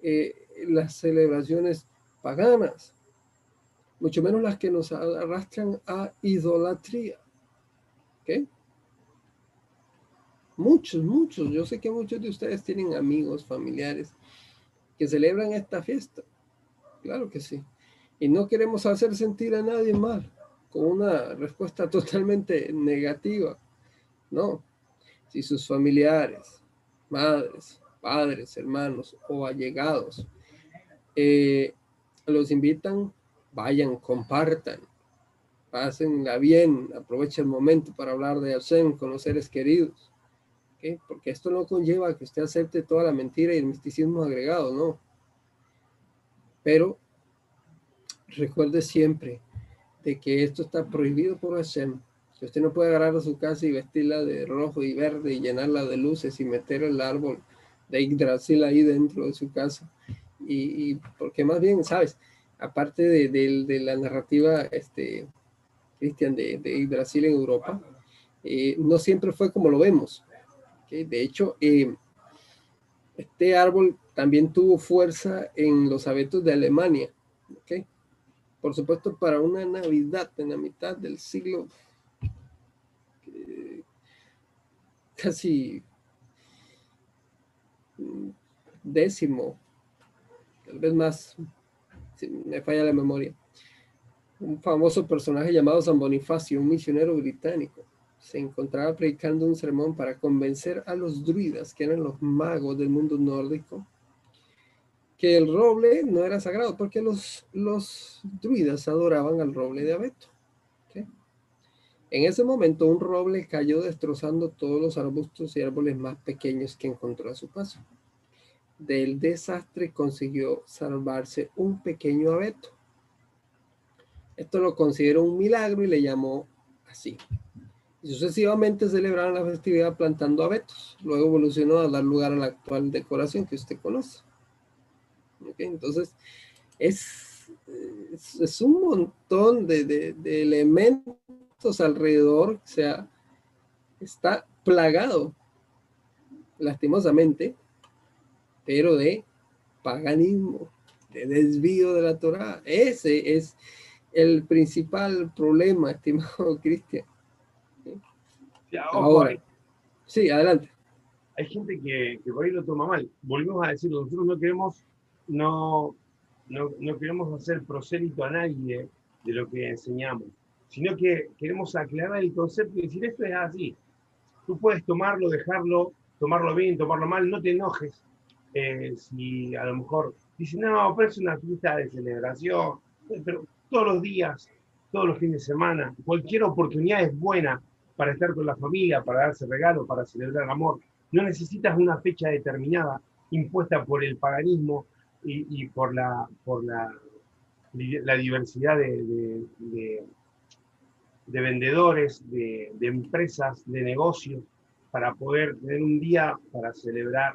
eh, las celebraciones paganas, mucho menos las que nos arrastran a idolatría. ¿Ok? Muchos, muchos, yo sé que muchos de ustedes tienen amigos, familiares que celebran esta fiesta. Claro que sí. Y no queremos hacer sentir a nadie mal con una respuesta *laughs* totalmente negativa. No. Si sus familiares, madres, padres, hermanos o allegados eh, los invitan, vayan, compartan, pásenla bien, aprovechen el momento para hablar de Hashem con los seres queridos porque esto no conlleva que usted acepte toda la mentira y el misticismo agregado, no. Pero recuerde siempre de que esto está prohibido por Hashem. Que usted no puede agarrar a su casa y vestirla de rojo y verde y llenarla de luces y meter el árbol de Yggdrasil ahí dentro de su casa. Y, porque más bien, ¿sabes? Aparte de, la narrativa, este, Cristian, de, Yggdrasil en Europa, eh, no siempre fue como lo vemos. De hecho, eh, este árbol también tuvo fuerza en los abetos de Alemania. Por supuesto, para una Navidad en la mitad del siglo eh, casi décimo, tal vez más, si me falla la memoria, un famoso personaje llamado San Bonifacio, un misionero británico se encontraba predicando un sermón para convencer a los druidas, que eran los magos del mundo nórdico, que el roble no era sagrado, porque los, los druidas adoraban al roble de abeto. En ese momento un roble cayó destrozando todos los arbustos y árboles más pequeños que encontró a su paso. Del desastre consiguió salvarse un pequeño abeto. Esto lo consideró un milagro y le llamó así, sucesivamente celebraron la festividad plantando abetos. Luego evolucionó a dar lugar a la actual decoración que usted conoce. Entonces, es, es, un montón de, de, elementos alrededor, o sea, está plagado, lastimosamente, pero de paganismo, de desvío de la Torah. Ese es el principal problema, *laughs* estimado Cristian. Ahora, sí, adelante. Hay gente que, por ahí lo toma mal. Volvemos a decir, nosotros no queremos, no, no, queremos hacer prosélito a nadie de lo que enseñamos, sino que queremos aclarar el concepto y decir esto es así. Tú puedes tomarlo, dejarlo, tomarlo bien, tomarlo mal, no te enojes. Eh, si a lo mejor dicen, no, pero es una fiesta de celebración, pero todos los días, todos los fines de semana, cualquier oportunidad es buena para estar con la familia, para darse regalo, para celebrar amor. No necesitas una fecha determinada impuesta por el paganismo y, por, la, por la, la diversidad de, de, vendedores, de, empresas, de negocios, para poder tener un día para celebrar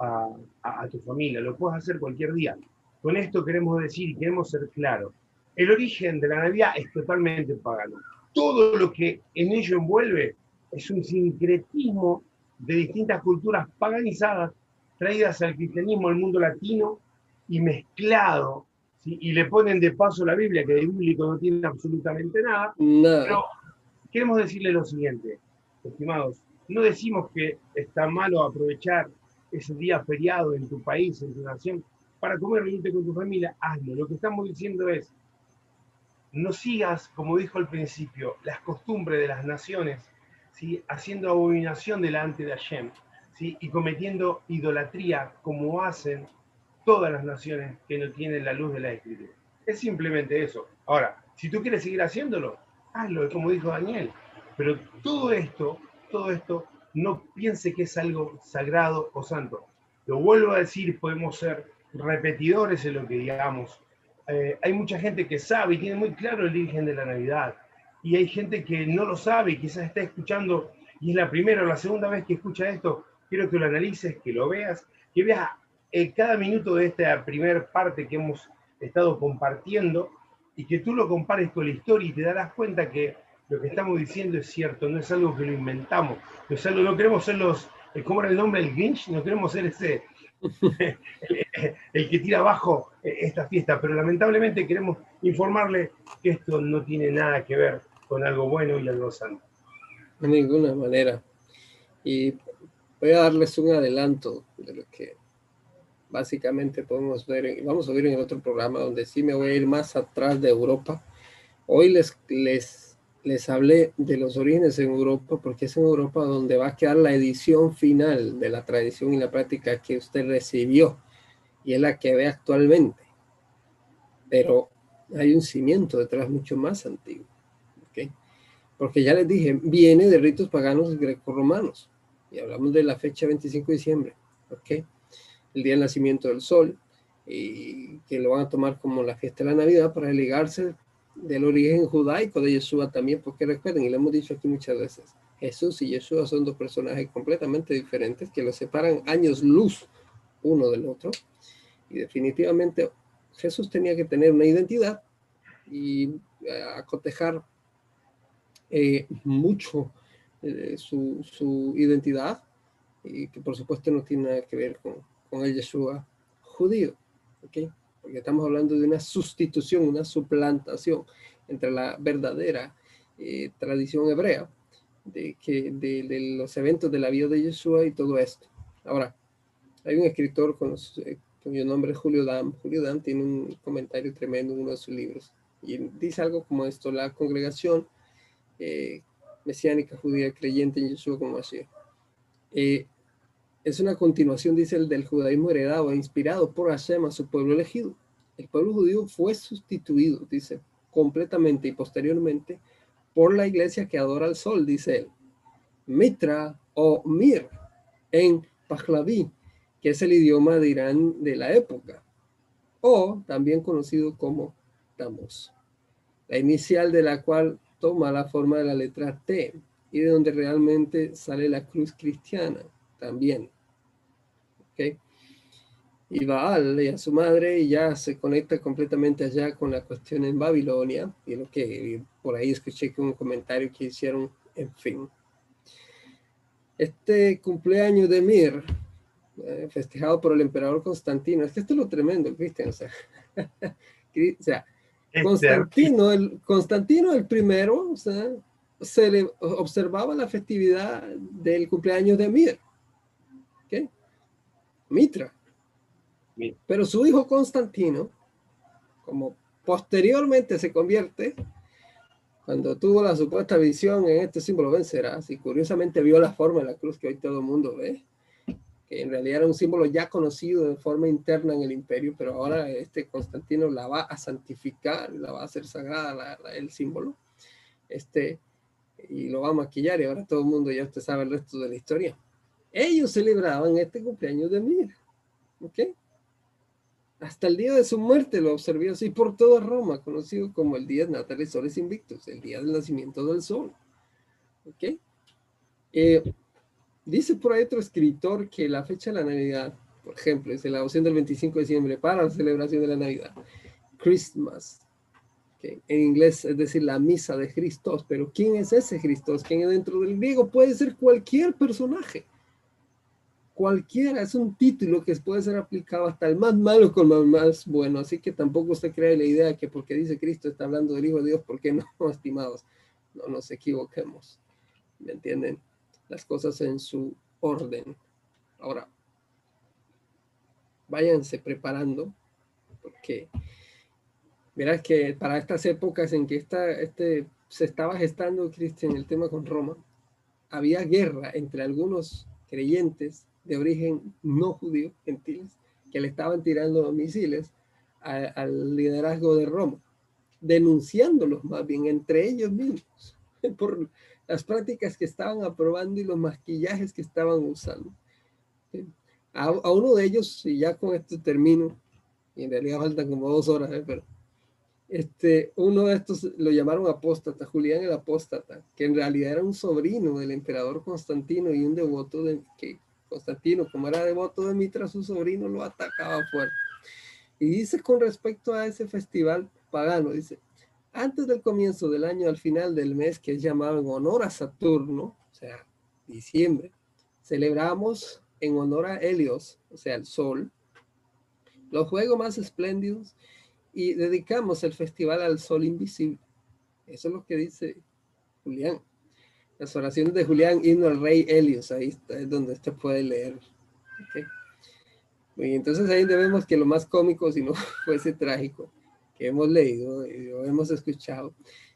a, a, tu familia. Lo puedes hacer cualquier día. Con esto queremos decir y queremos ser claros. El origen de la Navidad es totalmente pagano todo lo que en ello envuelve es un sincretismo de distintas culturas paganizadas traídas al cristianismo al mundo latino y mezclado, y le ponen de paso la Biblia, que de bíblico no tiene absolutamente nada. Pero queremos decirle lo siguiente, estimados, no decimos que está malo aprovechar ese día feriado en tu país, en tu nación, para comer reunirte con tu familia, hazlo. Lo que estamos diciendo es, no sigas, como dijo al principio, las costumbres de las naciones, ¿sí? haciendo abominación delante de Hashem ¿sí? y cometiendo idolatría como hacen todas las naciones que no tienen la luz de la escritura. Es simplemente eso. Ahora, si tú quieres seguir haciéndolo, hazlo, como dijo Daniel. Pero todo esto, todo esto, no piense que es algo sagrado o santo. Lo vuelvo a decir, podemos ser repetidores en lo que digamos. Eh, hay mucha gente que sabe y tiene muy claro el origen de la Navidad. Y hay gente que no lo sabe y quizás está escuchando y es la primera o la segunda vez que escucha esto. Quiero que lo analices, que lo veas, que veas eh, cada minuto de esta primera parte que hemos estado compartiendo y que tú lo compares con la historia y te darás cuenta que lo que estamos diciendo es cierto, no es algo que lo inventamos, no, es algo, no queremos ser los, eh, ¿cómo era el nombre del Grinch? No queremos ser ese, *laughs* el, que tira abajo eh, esta fiesta, pero lamentablemente queremos informarle que esto no tiene nada que ver con algo bueno y algo santo. De ninguna manera. Y voy a darles un adelanto de lo que básicamente podemos ver, vamos a ver en el otro programa donde sí me voy a ir más atrás de Europa. Hoy les, les, les hablé de los orígenes en Europa, porque es en Europa donde va a quedar la edición final de la tradición y la práctica que usted recibió, y es la que ve actualmente. Pero hay un cimiento detrás mucho más antiguo, ¿okay? porque ya les dije, viene de ritos paganos greco-romanos, y hablamos de la fecha 25 de diciembre. ¿ok? el día del nacimiento del sol, y que lo van a tomar como la fiesta de la Navidad para ligarse del origen judaico de Yeshua también, porque recuerden, y lo hemos dicho aquí muchas veces, Jesús y Yeshua son dos personajes completamente diferentes que los separan años luz uno del otro, y definitivamente Jesús tenía que tener una identidad y eh, acotejar eh, mucho eh, su, su identidad, y que por supuesto no tiene nada que ver con, con el Yeshua judío, ¿ok? Porque estamos hablando de una sustitución, una suplantación entre la verdadera eh, tradición hebrea de, que, de, los eventos de la vida de Yeshua y todo esto. Ahora, hay un escritor con, eh, cuyo nombre es Julio Dam. Julio Dam tiene un comentario tremendo en uno de sus libros y dice algo como esto, la congregación eh, mesiánica judía creyente en Yeshua como así. Eh, es una continuación, dice el del judaísmo heredado e inspirado por Hashem su pueblo elegido. El pueblo judío fue sustituido, dice, completamente y posteriormente por la iglesia que adora al sol, dice él. Mitra o Mir en Pahlavi, que es el idioma de Irán de la época, o también conocido como Tammuz, la inicial de la cual toma la forma de la letra T y de donde realmente sale la cruz cristiana también. ¿okay? Y Baal y a su madre ya se conecta completamente allá con la cuestión en Babilonia, y lo que por ahí escuché que un comentario que hicieron, en fin. Este cumpleaños de Mir, eh, festejado por el emperador Constantino, es que esto es lo tremendo, Cristian, o sea, *laughs* o sea Constantino, el, Constantino el primero, o sea, se le observaba la festividad del cumpleaños de Mir. Mitra. Pero su hijo Constantino, como posteriormente se convierte, cuando tuvo la supuesta visión en este símbolo vencerás, y curiosamente vio la forma de la cruz que hoy todo el mundo ve, que en realidad era un símbolo ya conocido de forma interna en el imperio, pero ahora este Constantino la va a santificar, la va a hacer sagrada el símbolo, este, y lo va a maquillar, y ahora todo el mundo ya usted sabe el resto de la historia. Ellos celebraban este cumpleaños de Mir. ¿Ok? Hasta el día de su muerte lo observó así por toda Roma, conocido como el día de Natalis Soles Invictus, el día del nacimiento del sol. ¿Ok? Eh, dice por ahí otro escritor que la fecha de la Navidad, por ejemplo, es la opción del 25 de diciembre para la celebración de la Navidad. Christmas. En inglés es decir, la misa de Cristo. Pero ¿quién es ese Cristo? ¿Quién es dentro del griego? Puede ser cualquier personaje cualquiera, es un título que puede ser aplicado hasta el más malo con el más bueno, así que tampoco usted crea la idea que porque dice Cristo está hablando del Hijo de Dios, ¿por qué no, *laughs* estimados? No nos equivoquemos, ¿me entienden? Las cosas en su orden. Ahora, váyanse preparando, porque verás que para estas épocas en que esta, este, se estaba gestando, Cristian, el tema con Roma, había guerra entre algunos creyentes de origen no judío, gentiles, que le estaban tirando misiles al liderazgo de Roma, denunciándolos más bien entre ellos mismos *laughs* por las prácticas que estaban aprobando y los maquillajes que estaban usando. a, uno de ellos, y ya con esto termino, y en realidad faltan como dos horas, ¿eh? pero este, uno de estos lo llamaron apóstata, Julián el apóstata, que en realidad era un sobrino del emperador Constantino y un devoto de que Constantino, como era devoto de Mitra, su sobrino lo atacaba fuerte. Y dice con respecto a ese festival pagano, dice, antes del comienzo del año, al final del mes, que es llamado en honor a Saturno, o sea, diciembre, celebramos en honor a Helios, o sea, el sol, los juegos más espléndidos y dedicamos el festival al sol invisible. Eso es lo que dice Julián. Las oraciones de Julián, himno al rey Helios, ahí está, es donde usted puede leer. Y entonces ahí vemos que lo más cómico, si no *laughs* fuese trágico, que hemos leído y hemos escuchado,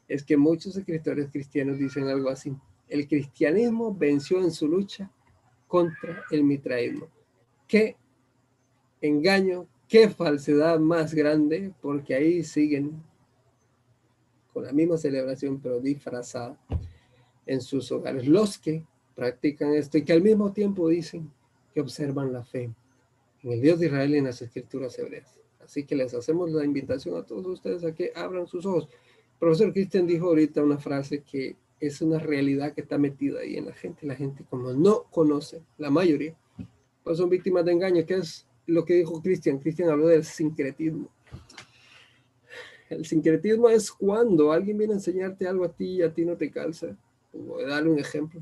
es que muchos escritores cristianos dicen algo así. El cristianismo venció en su lucha contra el mitraísmo. Qué engaño, qué falsedad más grande, porque ahí siguen con la misma celebración, pero disfrazada en sus hogares. Los que practican esto y que al mismo tiempo dicen que observan la fe en el Dios de Israel y en las escrituras hebreas. Así que les hacemos la invitación a todos ustedes a que abran sus ojos. El profesor Christian dijo ahorita una frase que es una realidad que está metida ahí en la gente. La gente como no conoce, la mayoría, pues son víctimas de engaño, que es lo que dijo Cristian. Cristian habló del sincretismo. El sincretismo es cuando alguien viene a enseñarte algo a ti y a ti no te calza. Voy a darle un ejemplo.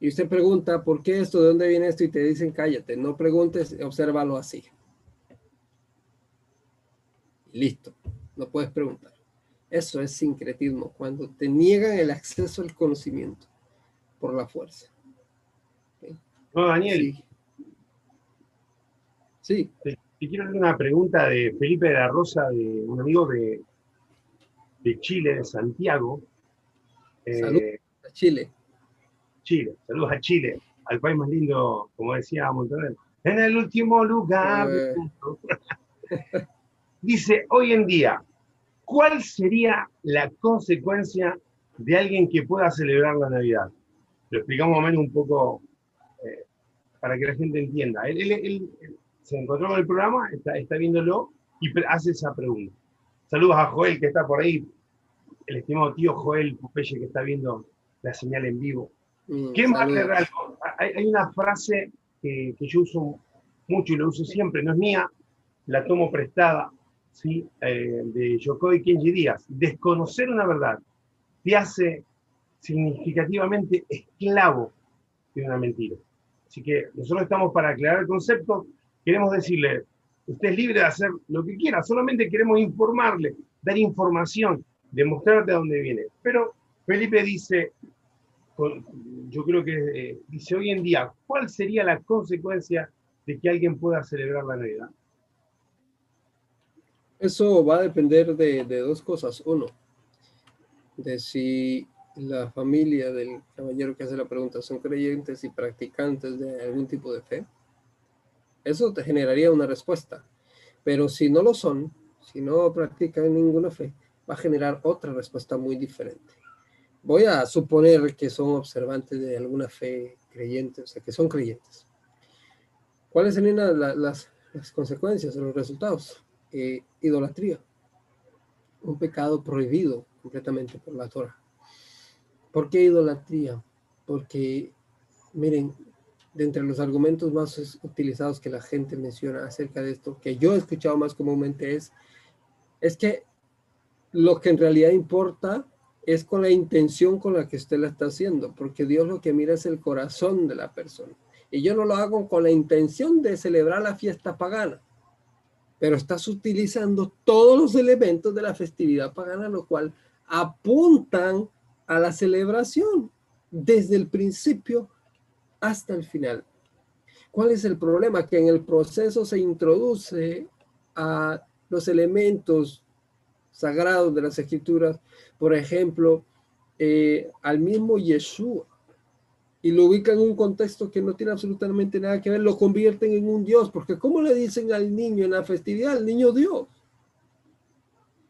Y usted pregunta, ¿por qué esto? ¿De dónde viene esto? Y te dicen, cállate, no preguntes, obsérvalo así. Listo, no puedes preguntar. Eso es sincretismo, cuando te niegan el acceso al conocimiento por la fuerza. No, Daniel. Sí. Te, quiero hacer una pregunta de Felipe de la Rosa, de un amigo de, de Chile, de Santiago. Eh, Chile. Chile, saludos a Chile, al país más lindo, como decía Montaner. En el último lugar. *laughs* Dice, hoy en día, ¿cuál sería la consecuencia de alguien que pueda celebrar la Navidad? Lo explicamos más o menos un poco eh, para que la gente entienda. Él, se encontró en el programa, está, está viéndolo y hace esa pregunta. Saludos a Joel que está por ahí, el estimado tío Joel Popeye que está viendo la señal en vivo. Mm, ¿Qué más Hay, hay, una frase que, que, yo uso mucho y lo uso siempre, no es mía, la tomo prestada ¿sí? Eh, de Yokoi Kenji Díaz. Desconocer una verdad te hace significativamente esclavo de una mentira. Así que nosotros estamos para aclarar el concepto, queremos decirle, usted es libre de hacer lo que quiera, solamente queremos informarle, dar información, demostrar de dónde viene. Pero Felipe dice, yo creo que eh, dice hoy en día, ¿cuál sería la consecuencia de que alguien pueda celebrar la Navidad? Eso va a depender de, dos cosas. Uno, de si la familia del caballero que hace la pregunta son creyentes y practicantes de algún tipo de fe. Eso te generaría una respuesta. Pero si no lo son, si no practican ninguna fe, va a generar otra respuesta muy diferente. Voy a suponer que son observantes de alguna fe creyente, o sea, que son creyentes. ¿Cuáles serían las, las consecuencias o los resultados? Eh, idolatría, un pecado prohibido completamente por la Torah. ¿Por qué idolatría? Porque, miren, de entre los argumentos más utilizados que la gente menciona acerca de esto, que yo he escuchado más comúnmente es, es que lo que en realidad importa es con la intención con la que usted la está haciendo, porque Dios lo que mira es el corazón de la persona. Y yo no lo hago con la intención de celebrar la fiesta pagana pero estás utilizando todos los elementos de la festividad pagana, lo cual apuntan a la celebración desde el principio hasta el final. ¿Cuál es el problema? Que en el proceso se introduce a los elementos sagrados de las escrituras, por ejemplo, eh, al mismo Yeshua, y lo ubican en un contexto que no tiene absolutamente nada que ver, lo convierten en un Dios, porque ¿cómo le dicen al niño en la festividad, al niño Dios?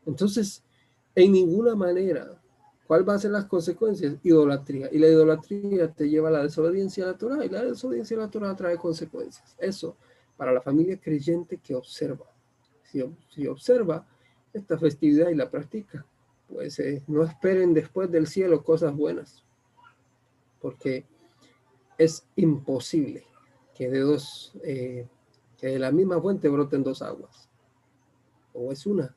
Entonces, en ninguna manera, ¿Cuál va a ser las consecuencias? Idolatría. Y la idolatría te lleva a la desobediencia a la Torah y la desobediencia a la Torah trae consecuencias. Eso para la familia creyente que observa. Si, si observa esta festividad y la practica, pues eh, no esperen después del cielo cosas buenas, porque es imposible que de dos, eh, que de la misma fuente broten dos aguas. O es una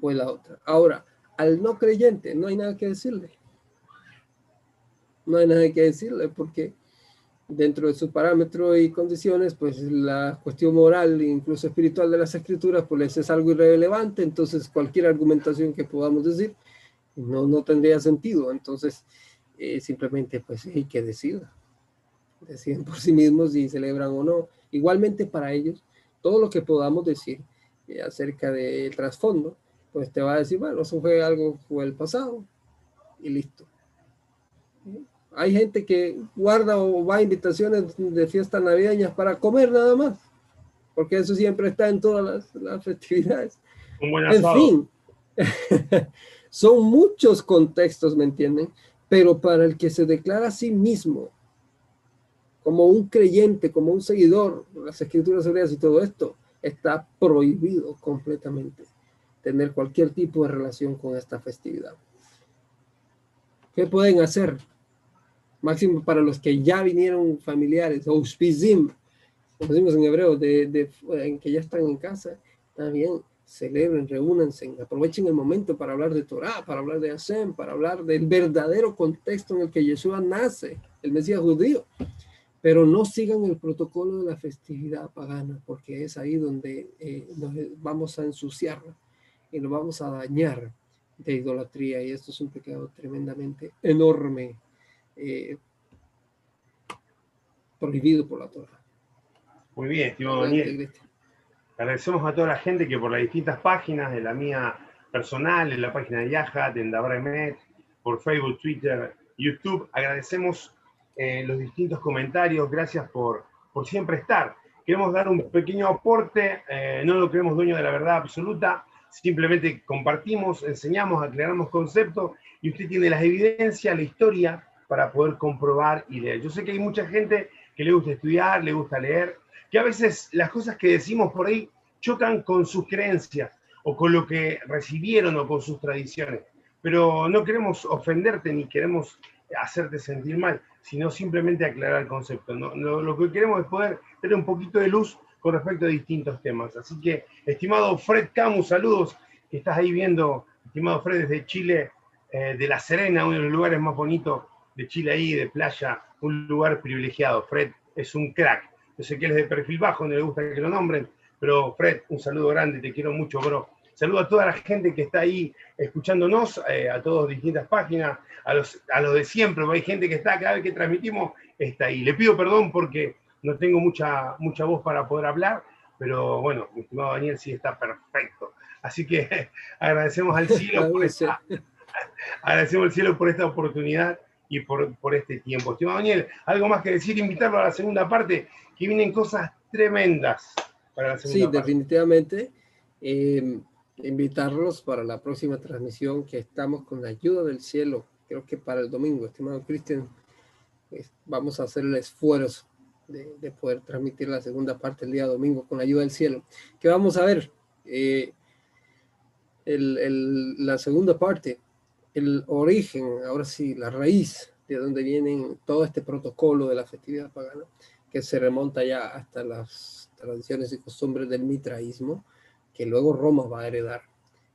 o es la otra. Ahora, al no creyente no hay nada que decirle. No hay nada que decirle porque dentro de sus parámetros y condiciones, pues la cuestión moral e incluso espiritual de las escrituras, pues es algo irrelevante, entonces cualquier argumentación que podamos decir no, no tendría sentido, entonces eh, simplemente pues hay que decirla, deciden por sí mismos si celebran o no. Igualmente para ellos, todo lo que podamos decir eh, acerca del trasfondo, pues te va a decir, bueno, eso fue algo fue el pasado y listo. Hay gente que guarda o va a invitaciones de fiestas navideñas para comer nada más, porque eso siempre está en todas las, festividades. en fin, *laughs* son muchos contextos, ¿me entienden? Pero para el que se declara a sí mismo como un creyente, como un seguidor las escrituras hebreas y todo esto, está prohibido completamente tener cualquier tipo de relación con esta festividad. ¿Qué pueden hacer? Máximo para los que ya vinieron familiares, o auspizim, como decimos en hebreo, de, en que ya están en casa, también celebren, reúnanse, aprovechen el momento para hablar de Torah, para hablar de Hashem, para hablar del verdadero contexto en el que Yeshua nace, el Mesías judío. Pero no sigan el protocolo de la festividad pagana, porque es ahí donde eh, nos vamos a ensuciar y nos vamos a dañar de idolatría. Y esto es un pecado tremendamente enorme, eh, prohibido por la Torah. Muy bien, estimado Daniel. Agradecemos a toda la gente que por las distintas páginas de la mía personal, en la página de Yahat, en Dabraemet, por Facebook, Twitter, YouTube, agradecemos eh, los distintos comentarios, gracias por, por siempre estar. Queremos dar un pequeño aporte, eh, no lo creemos dueño de la verdad absoluta, simplemente compartimos, enseñamos, aclaramos conceptos y usted tiene las evidencias, la historia para poder comprobar y leer. Yo sé que hay mucha gente que le gusta estudiar, le gusta leer, que a veces las cosas que decimos por ahí chocan con sus creencias o con lo que recibieron o con sus tradiciones. Pero no queremos ofenderte ni queremos hacerte sentir mal, sino simplemente aclarar el concepto. lo que queremos es poder tener un poquito de luz con respecto a distintos temas. Así que, estimado Fred Camus, saludos, que estás ahí viendo, estimado Fred, desde Chile, eh, de La Serena, uno de los lugares más bonitos de Chile ahí, de playa, un lugar privilegiado. Fred es un crack. Yo sé que él es de perfil bajo, no le gusta que lo nombren, pero Fred, un saludo grande, te quiero mucho, bro. Saludo a toda la gente que está ahí escuchándonos, eh, a todas distintas páginas, a los, a los de siempre, hay gente que está cada vez que transmitimos, está ahí. Le pido perdón porque no tengo mucha, mucha voz para poder hablar, pero bueno, mi estimado Daniel sí está perfecto. Así que *laughs* agradecemos al cielo *laughs* por esta, agradecemos al cielo por esta oportunidad y por, por este tiempo. Estimado Daniel, algo más que decir, invitarlo a la segunda parte, que vienen cosas tremendas para la segunda sí, definitivamente. Eh, invitarlos para la próxima transmisión que estamos con la ayuda del cielo. Creo que para el domingo, estimado Cristian, vamos a hacer el esfuerzo de, poder transmitir la segunda parte el día domingo con la ayuda del cielo. Que vamos a ver eh, la segunda parte, el origen, ahora sí, la raíz de donde vienen todo este protocolo de la festividad pagana, que se remonta ya hasta las tradiciones y costumbres del mitraísmo, que luego Roma va a heredar.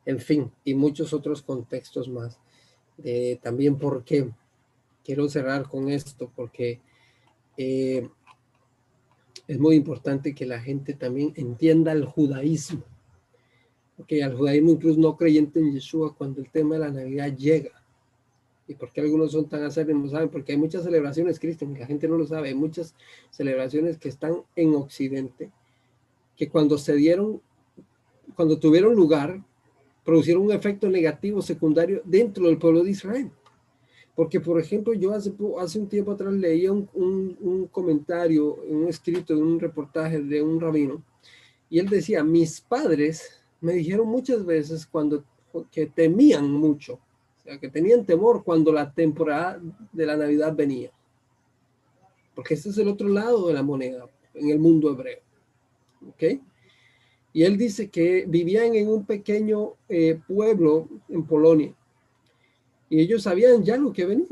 En fin, y muchos otros contextos más. también porque quiero cerrar con esto, porque eh, es muy importante que la gente también entienda el judaísmo. Porque al judaísmo incluso no creyente en Yeshua cuando el tema de la Navidad llega. ¿Y por qué algunos son tan acérrimos? saben, porque hay muchas celebraciones cristianas, la gente no lo sabe, hay muchas celebraciones que están en Occidente, que cuando se dieron, cuando tuvieron lugar, producieron un efecto negativo secundario dentro del pueblo de Israel. Porque, por ejemplo, yo hace, hace un tiempo atrás leía un, un, comentario, un escrito un reportaje de un rabino, y él decía, mis padres me dijeron muchas veces cuando que temían mucho O sea, que tenían temor cuando la temporada de la Navidad venía. Porque este es el otro lado de la moneda en el mundo hebreo. ¿Ok? Y él dice que vivían en un pequeño eh, pueblo en Polonia. Y ellos sabían ya lo que venía.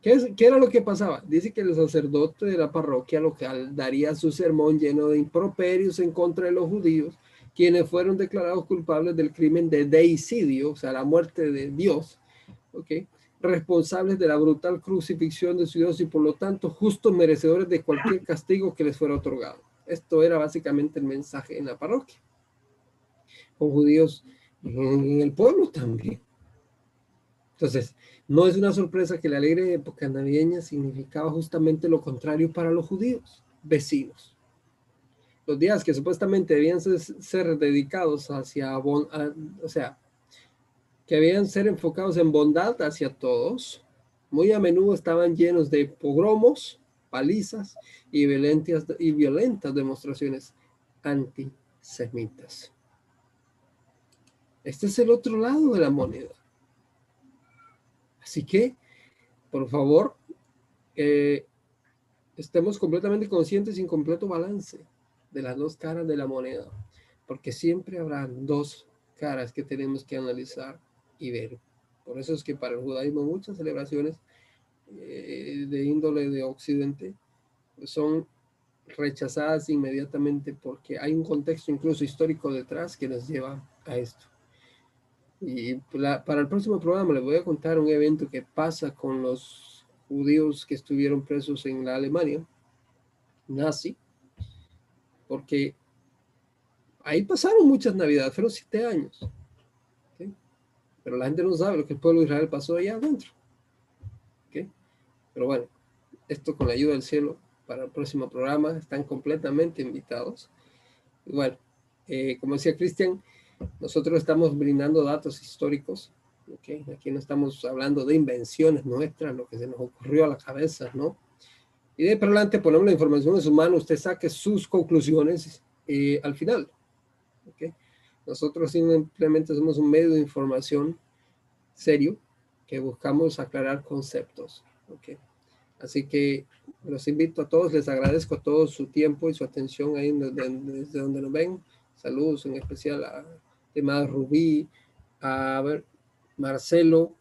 ¿Qué, ¿Qué, era lo que pasaba? Dice que el sacerdote de la parroquia local daría su sermón lleno de improperios en contra de los judíos, quienes fueron declarados culpables del crimen de deicidio, o sea, la muerte de Dios, ¿ok? responsables de la brutal crucifixión de su Dios y por lo tanto justos merecedores de cualquier castigo que les fuera otorgado. Esto era básicamente el mensaje en la parroquia. Con judíos en el pueblo también. Entonces, no es una sorpresa que la alegre época navideña significaba justamente lo contrario para los judíos, vecinos. Los días que supuestamente debían ser, dedicados hacia, o sea, que debían ser enfocados en bondad hacia todos, muy a menudo estaban llenos de pogromos, palizas y violentas, y violentas demostraciones antisemitas. Este es el otro lado de la moneda. Así que, por favor, eh, estemos completamente conscientes y en completo balance de las dos caras de la moneda, porque siempre habrá dos caras que tenemos que analizar y ver. Por eso es que para el judaísmo muchas celebraciones eh, de índole de Occidente son rechazadas inmediatamente porque hay un contexto incluso histórico detrás que nos lleva a esto. Y para el próximo programa les voy a contar un evento que pasa con los judíos que estuvieron presos en la Alemania nazi, porque ahí pasaron muchas navidades, fueron siete años pero la gente no sabe lo que el pueblo de Israel pasó allá adentro. Pero bueno, esto con la ayuda del cielo para el próximo programa están completamente invitados. Y bueno, eh, como decía Cristian, nosotros estamos brindando datos históricos. Aquí no estamos hablando de invenciones nuestras, lo que se nos ocurrió a la cabeza, ¿no? Y de para adelante ponemos la información en su mano, usted saque sus conclusiones eh, al final. ¿okay? Nosotros simplemente somos un medio de información serio que buscamos aclarar conceptos. ¿okay? Así que los invito a todos, les agradezco a todos su tiempo y su atención ahí desde, donde nos ven. Saludos en especial a tema Rubí, a ver, Marcelo,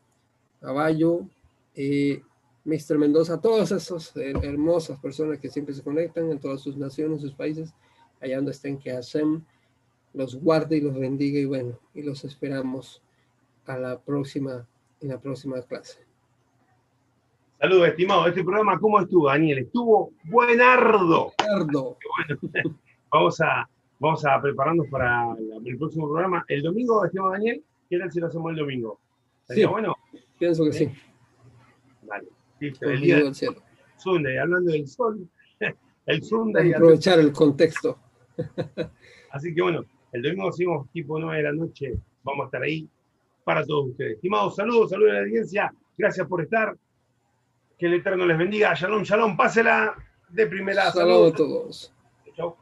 Caballo, eh, Mr. Mendoza, todas esas hermosas personas que siempre se conectan en todas sus naciones, sus países, allá donde estén, que hacen los guarde y los bendiga y bueno, y los esperamos a la próxima, en la próxima clase. Saludos, estimado. Este programa, ¿cómo estuvo, Daniel? Estuvo buenardo. Buenardo. Bueno, *laughs* vamos a, vamos a prepararnos para el próximo programa. El domingo, estimado Daniel, ¿qué tal si lo hacemos el domingo? ¿Sería sí, bueno? Pienso que sí. Listo, el día del cielo. Sunday, hablando del sol, *laughs* el Sunday. Aprovechar el contexto. *laughs* Así que bueno, el domingo seguimos tipo 9 de la noche. Vamos a estar ahí para todos ustedes. Estimados, saludos, saludos a la audiencia. Gracias por estar. Que el Eterno les bendiga. Shalom, shalom. Pásela de primera. Saludos a todos. Chao.